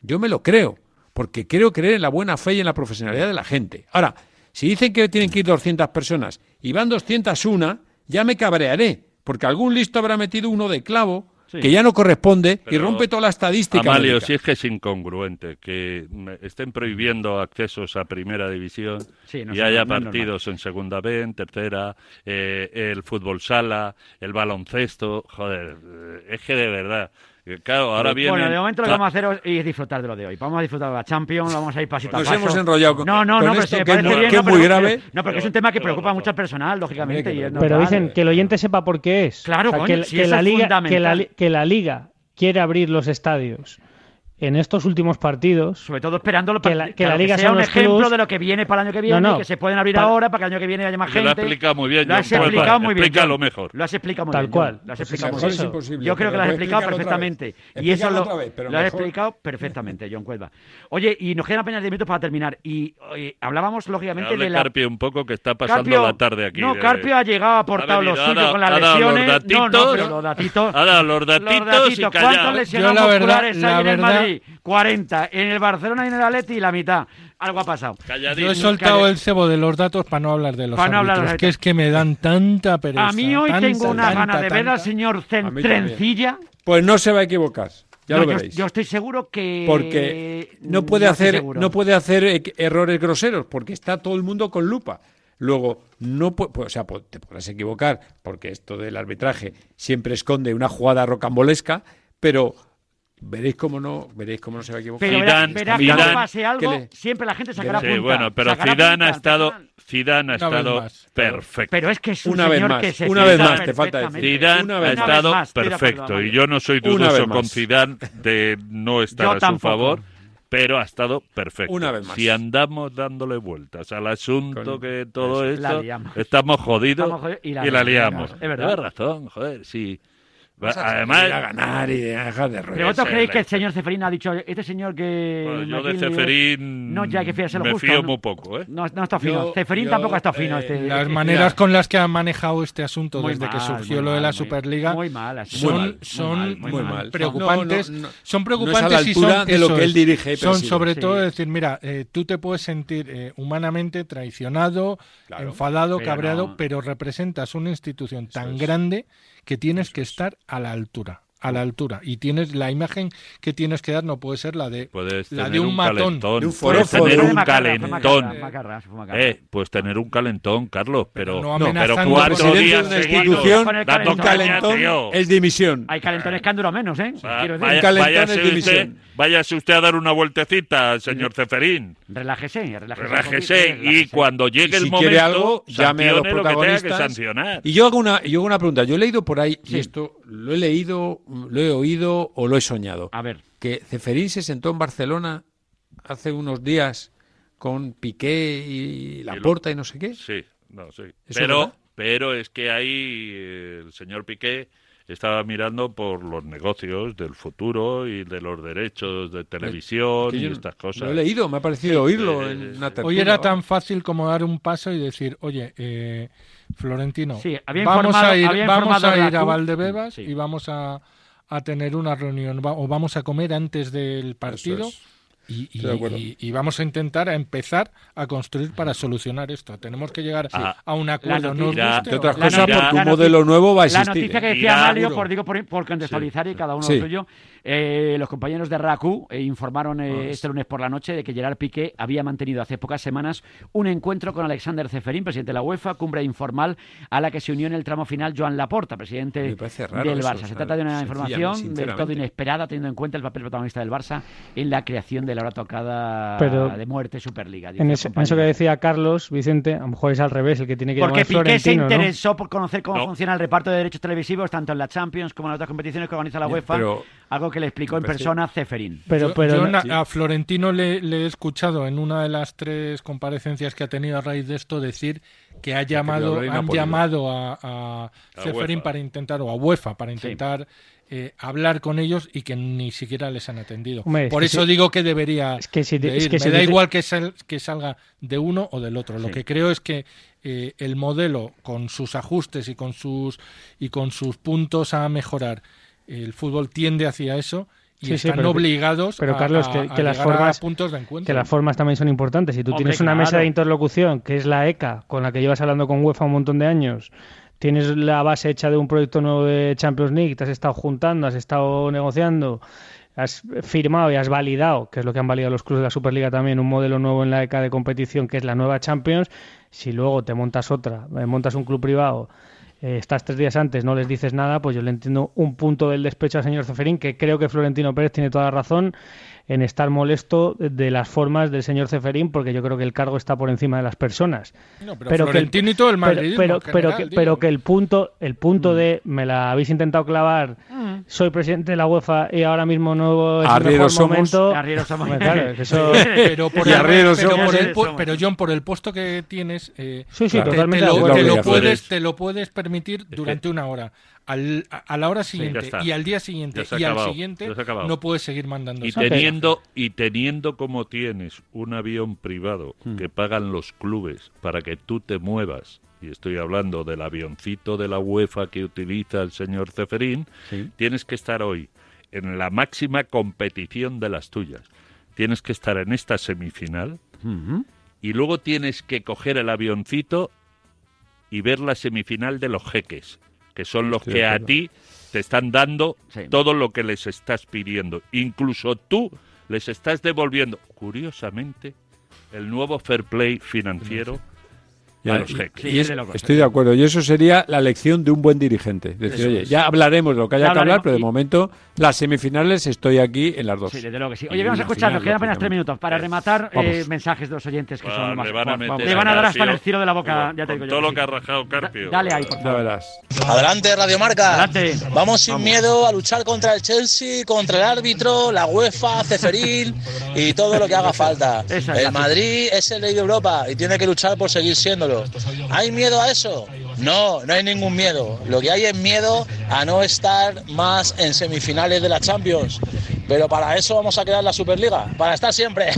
yo me lo creo, porque quiero creer en la buena fe y en la profesionalidad de la gente. Ahora, si dicen que tienen que ir 200 personas y van 201, ya me cabrearé, porque algún listo habrá metido uno de clavo Sí. que ya no corresponde y rompe toda la estadística. Amalio, médica. si es que es incongruente que estén prohibiendo accesos a primera división Sí, no y haya normal, partidos en segunda B, en tercera, eh, el fútbol sala, el baloncesto, joder, eh, es que de verdad, claro, ahora viene... Bueno, de momento lo que vamos a hacer es disfrutar de lo de hoy. Vamos a disfrutar de la Champions, vamos a ir pasito Nos a paso. hemos enrollado con- No, no, con no, pero esto me que muy- bien. que no, es muy pero- grave. No, porque es un tema que preocupa mucho al personal, lógicamente. y es Pero dicen que el oyente sepa por qué es. Claro, O sea, coño, que, si que eso la es liga, que, la, fundamental. li- que la liga quiere abrir los estadios en estos últimos partidos. Sobre todo esperándolo que para la, que claro, la liga sea un ejemplo clubs. de lo que viene para el año que viene, No, no, que se pueden abrir ahora para que el año que viene haya más Lo gente. has explicado muy bien, Lo John. has explicado Pues, muy bien. explícalo mejor. Lo has explicado muy Tal bien. cual. John. Lo has Pues explicado muy bien. Yo creo que lo has explicado perfectamente. Y eso lo, vez, lo has explicado perfectamente, John Cuelva. Oye, y nos quedan apenas 10 minutos para terminar. Y oye, hablábamos, lógicamente, de la Carpio un poco que está pasando Carpio- la tarde aquí. No, de- Carpio ha llegado, aportado venido, lo suyo con las lesiones. no, no, pero los datitos. Dado los datitos y callado. ¿Cuántas lesiones musculares la hay en el verdad- Madrid? 40. En el Barcelona y en el Atleti la mitad. Algo ha pasado. Yo he soltado el cebo de los datos para no hablar de los Para no hablar de árbitros, los que es que me dan tanta pereza. A mí hoy tanta, tengo una tanta, gana de ver al señor. Trencilla. Pues no se va a equivocar, ya No, lo veréis. Yo, estoy seguro que. porque no puede estoy hacer no puede hacer eh, errores groseros porque está todo el mundo con lupa. Luego no pu- pues, o sea, te podrás equivocar porque esto del arbitraje siempre esconde una jugada rocambolesca, pero veréis cómo no veréis cómo no se va a equivocar. Pero Zidane- pase algo, le- siempre la gente sacará Sí, punta. bueno, pero Zidane ha estado. Zidane ha estado perfecto. Pero es que es un Una vez señor más, que se una vez más, te falta decir. Zidane Una ha vez más. estado vez más, perfecto y yo no soy dudoso con. Zidane de no estar Yo a su tampoco. favor, pero ha estado perfecto. Una vez más. Si andamos dándole vueltas al asunto Con- que todo esto, estamos jodidos Estamos jodidos y la y la liamos. Es verdad. Tienes razón, joder, sí. Además, a ganar y dejar de Pero vosotros creéis que el señor Ceferín ha dicho, este señor que... Bueno, yo de McKinley- Ceferín No, ya hay que fiarse lo me justo. fío ¿no? muy poco, ¿eh? No, no está fino. Yo- Ceferín yo, tampoco está fino. eh, este, Las este- maneras con las que han manejado este asunto Muy desde que surgió lo de la Superliga muy mal, así. son, Muy mal, muy son mal, muy Muy mal. mal. preocupantes. No, no, no. son No preocupantes es a la y altura son, de lo que él dirige y Son sobre Sí. todo decir, mira, eh, tú te puedes sentir eh, humanamente traicionado, Claro. enfadado, Pero cabreado, pero representas una institución tan grande que tienes que estar a la altura. A la altura. Y tienes la imagen que tienes que dar no puede ser la de Puedes la tener de un, matón. calentón, De un puedes tener de un un calentón. Macarra. Eh, pues tener un calentón, Carlos, pero, no no, pero cuatro días de institución, el dando calentón. tío. es dimisión. Hay calentones que han durado menos, ¿eh? Va- Quiero decir. vaya- calentón váyase, es usted, váyase usted a dar una vueltecita, señor Ceferín. Relájese, relájese. Relájese y cuando llegue Y el si momento, quiere algo, llame a los lo que protagonistas. sancionar. Y yo hago una, yo hago una pregunta. Yo he leído por ahí, Sí. y esto lo he leído, lo he oído o lo he soñado. A ver. Que Ceferín se sentó en Barcelona hace unos días con Piqué y Laporta y no sé qué. Sí, no, sí. ¿Eso Pero, verdad? pero es que ahí eh, el señor Piqué estaba mirando por los negocios del futuro y de los derechos de televisión que y estas cosas. Lo he leído, me ha parecido oírlo Eh, en sí. una Hoy era tan fácil como dar un paso y decir, oye, eh, Florentino, Sí, había vamos informado- a ir, vamos a, ir a. Valdebebas Sí. y vamos a, a tener una reunión va- o vamos a comer antes del partido. es. Y, y- vamos a intentar a empezar a construir para solucionar esto. Tenemos que llegar Ah, a un acuerdo. la guste De otras no. La cosas, porque la un modelo nuevo va a La existir. noticia que decía Mario, por, digo, por, por contextualizar y cada uno Sí. lo suyo, eh, los compañeros de RACU eh, informaron eh, este lunes por la noche de que Gerard Piqué había mantenido hace pocas semanas un encuentro con Alexander Ceferín, presidente de la UEFA, cumbre informal a la que se unió en el tramo final Joan Laporta, presidente raro del eso, Barça. Se trata de una información del todo inesperada, teniendo en cuenta el papel protagonista del Barça en la creación de la ahora tocada Pero- de muerte Superliga. En, ese- eso que decía Carlos, Vicente, a lo mejor es al revés el que tiene que Porque llamar Piqué se interesó por conocer cómo No. funciona el reparto de derechos televisivos tanto en la Champions como en las otras competiciones que organiza la UEFA, pero- algo que le explicó en persona Ceferín. Pero, pero yo no- na- a Florentino le, le he escuchado en una de las tres comparecencias que ha tenido a raíz de esto decir que ha llamado, ha han llamado a, a A Ceferín UEFA. para intentar, o a UEFA, para intentar eh, hablar con ellos y que ni siquiera les han atendido. Hombre, Por que eso si- digo que debería es que si- de es que Me si da dice- igual que, sal- que salga de uno o del otro. Lo Sí. que creo es que eh, el modelo, con sus ajustes y con sus, y con sus puntos a mejorar, el fútbol tiende hacia eso y Sí, sí, están pero obligados pero a- Carlos, a- que- a las a formas- puntos de encuentro. que las formas también son importantes. Si tú Hombre, tienes una mesa de interlocución, que es la ECA, con la que llevas hablando con UEFA un montón de años, tienes la base hecha de un proyecto nuevo de Champions League, te has estado juntando, has estado negociando, has firmado y has validado, que es lo que han validado los clubes de la Superliga también, un modelo nuevo en la ECA de competición, que es la nueva Champions. Si luego te montas otra, eh, montas un club privado, eh, estás tres días antes, no les dices nada, pues yo le entiendo un punto del despecho al señor Ceferín, que creo que Florentino Pérez tiene toda la razón en estar molesto de las formas del señor Ceferín, porque yo creo que el cargo está por encima de las personas. No, pero que el- y todo el pero- madridismo pero, pero, general, que, pero que el punto, el punto de me la habéis intentado clavar, soy presidente de la UEFA y ahora mismo no es el Arrieros mejor somos. momento. Arrieros somos. Claro, eso- pero por, Y el, pero, somos. por el, pero John, por el puesto que tienes, eh, Sí, sí, te- totalmente te, de lo, te puedes, te lo puedes permitir durante una hora. Al, a, a la hora siguiente y al día siguiente y al siguiente no puedes seguir mandando Y teniendo, y teniendo como tienes un avión privado Hmm. que pagan los clubes para que tú te muevas, y estoy hablando del avioncito de la UEFA que utiliza el señor Ceferín, tienes que estar hoy en la máxima competición de las tuyas. Tienes que estar en esta semifinal y luego tienes que coger el avioncito y ver la semifinal de los jeques, que son los que a ti te están dando Sí. todo lo que les estás pidiendo. Incluso tú les estás devolviendo, curiosamente, el nuevo fair play financiero Ya, a los y- jeques. Sí, y es es- de locos, estoy de acuerdo. Y eso sería la lección de un buen dirigente. Decir, Eso oye, es. ya hablaremos de lo que haya Ya que hablar, pero de y- momento las semifinales estoy aquí en las dos. Sí, desde luego que sí. Y Oye, vamos a escuchar, final, nos quedan apenas tres minutos. Para rematar, eh, mensajes de los oyentes que Ah, son más. le van a vamos, le van a dar hasta el estilo de la boca, ya te digo yo. todo lo que ha rajado Carpio. Dale ahí, por favor. verás. Adelante, Radio Marca. Adelante. Vamos sin miedo a luchar contra el Chelsea, contra el árbitro, la UEFA, Ceferín y todo lo que haga falta. El Madrid es el rey de Europa y tiene que luchar por seguir siéndolo. ¿Hay miedo a eso? No, no hay ningún miedo. Lo que hay es miedo a no estar más en semifinales de la Champions. Pero para eso vamos a crear la Superliga, para estar siempre.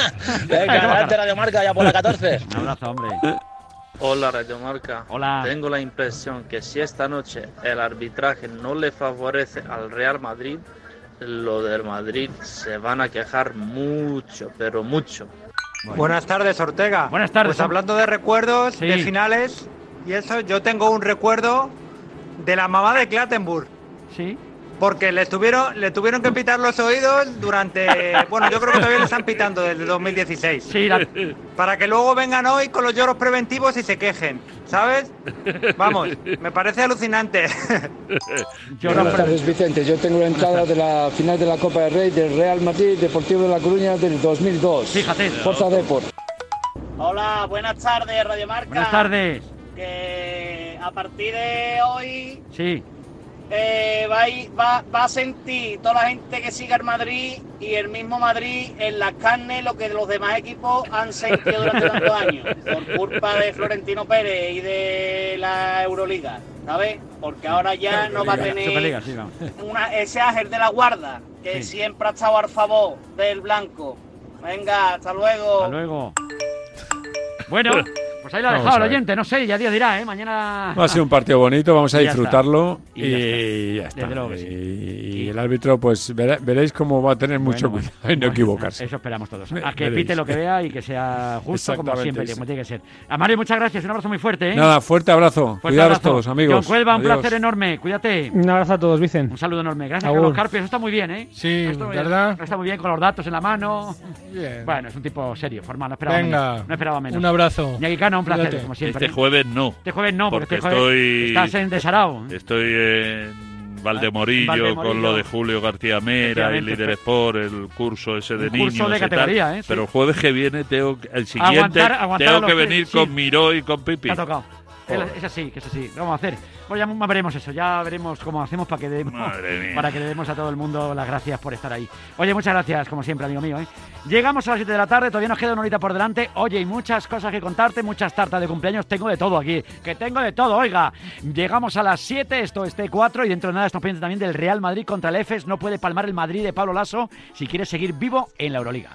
Venga, adelante Radio Marca, ya por la 14. Un abrazo, hombre. Hola Radio Marca. Hola. Tengo la impresión que si esta noche el arbitraje no le favorece al Real Madrid, lo del Madrid se van a quejar mucho, pero mucho. Buenas tardes, Ortega. Buenas tardes. Pues hablando de recuerdos, Sí. de finales y eso, yo tengo un recuerdo de la mamá de Clattenburg. Sí. Porque le tuvieron, le tuvieron que pitar los oídos durante. Bueno, yo creo que todavía le están pitando desde 2016. Sí, la- Para que luego vengan hoy con los lloros preventivos y se quejen. ¿Sabes? Vamos, me parece alucinante. Buenas tardes, Vicente. Yo tengo la entrada de la final de la Copa del Rey del Real Madrid Deportivo de La Coruña del 2002. Fíjate. Forza Deport. Hola, buenas tardes, Radio Marca. Buenas tardes. Que a partir de hoy Sí. Eh, va, a ir- va- va a sentir toda la gente que siga el Madrid y el mismo Madrid en las carnes lo que los demás equipos han sentido durante tantos años por culpa de Florentino Pérez y de la Euroliga, ¿sabes? Porque ahora ya no va a tener una, ese ángel de la guarda que Sí. siempre ha estado al favor del blanco. Venga, hasta luego. Hasta luego. Bueno, pues ahí lo ha Vamos dejado el ver. oyente, no sé, ya Dios dirá, ¿eh? Mañana... Va a ser un partido bonito, vamos a Y ya está. disfrutarlo Y y, ya está. está. Desde luego que sí. Y, y el árbitro, pues verá- veréis cómo va a tener mucho Bueno, cuidado en no bueno, equivocarse. Eso esperamos todos. A que veréis. pite lo que vea y que sea justo como siempre, sí. como tiene que ser. A Mario, muchas gracias, un abrazo muy fuerte, ¿eh? Nada, fuerte abrazo. Fuerte Cuidaros abrazo. todos, amigos. John Cuelva, un Adiós. placer enorme, cuídate. Un abrazo a todos, Vicen. Un saludo enorme. Gracias. Carlos Carpio. Eso está muy bien, ¿eh? Sí, Está muy bien. ¿verdad? Está muy bien con los datos en la mano. Bien. Bueno, es un tipo serio, formal. No esperaba Venga, menos. No esperaba menos. un abrazo. Ñaki Un placer, Cuídate. como siempre. Este jueves no. Este jueves no, porque, porque este jueves estoy- estás en Desarao. Estoy en Valdemorillo, Valdemorillo. con lo de Julio García Mera y Líder Sport, el curso ese de Un curso niños. de y tal. categoría, ¿eh? Sí. Pero el jueves que viene, tengo, el siguiente, Aguantar- aguantar tengo que venir sí. con Miró y con Pipi. Te ha tocado. Es- Es así, que es así. Vamos a hacer. Pues ya veremos eso, ya veremos cómo hacemos para que demos, para que le demos a todo el mundo las gracias por estar ahí. Oye, muchas gracias, como siempre, amigo mío. ¿eh? Llegamos a las 7 de la tarde, todavía nos queda una horita por delante. Oye, y muchas cosas que contarte, muchas tartas de cumpleaños. Tengo de todo aquí, que tengo de todo, oiga. Llegamos a las 7, esto es T4, y dentro de nada estamos pendientes también del Real Madrid contra el EFES. No puede palmar el Madrid de Pablo Lasso si quiere seguir vivo en la Euroliga.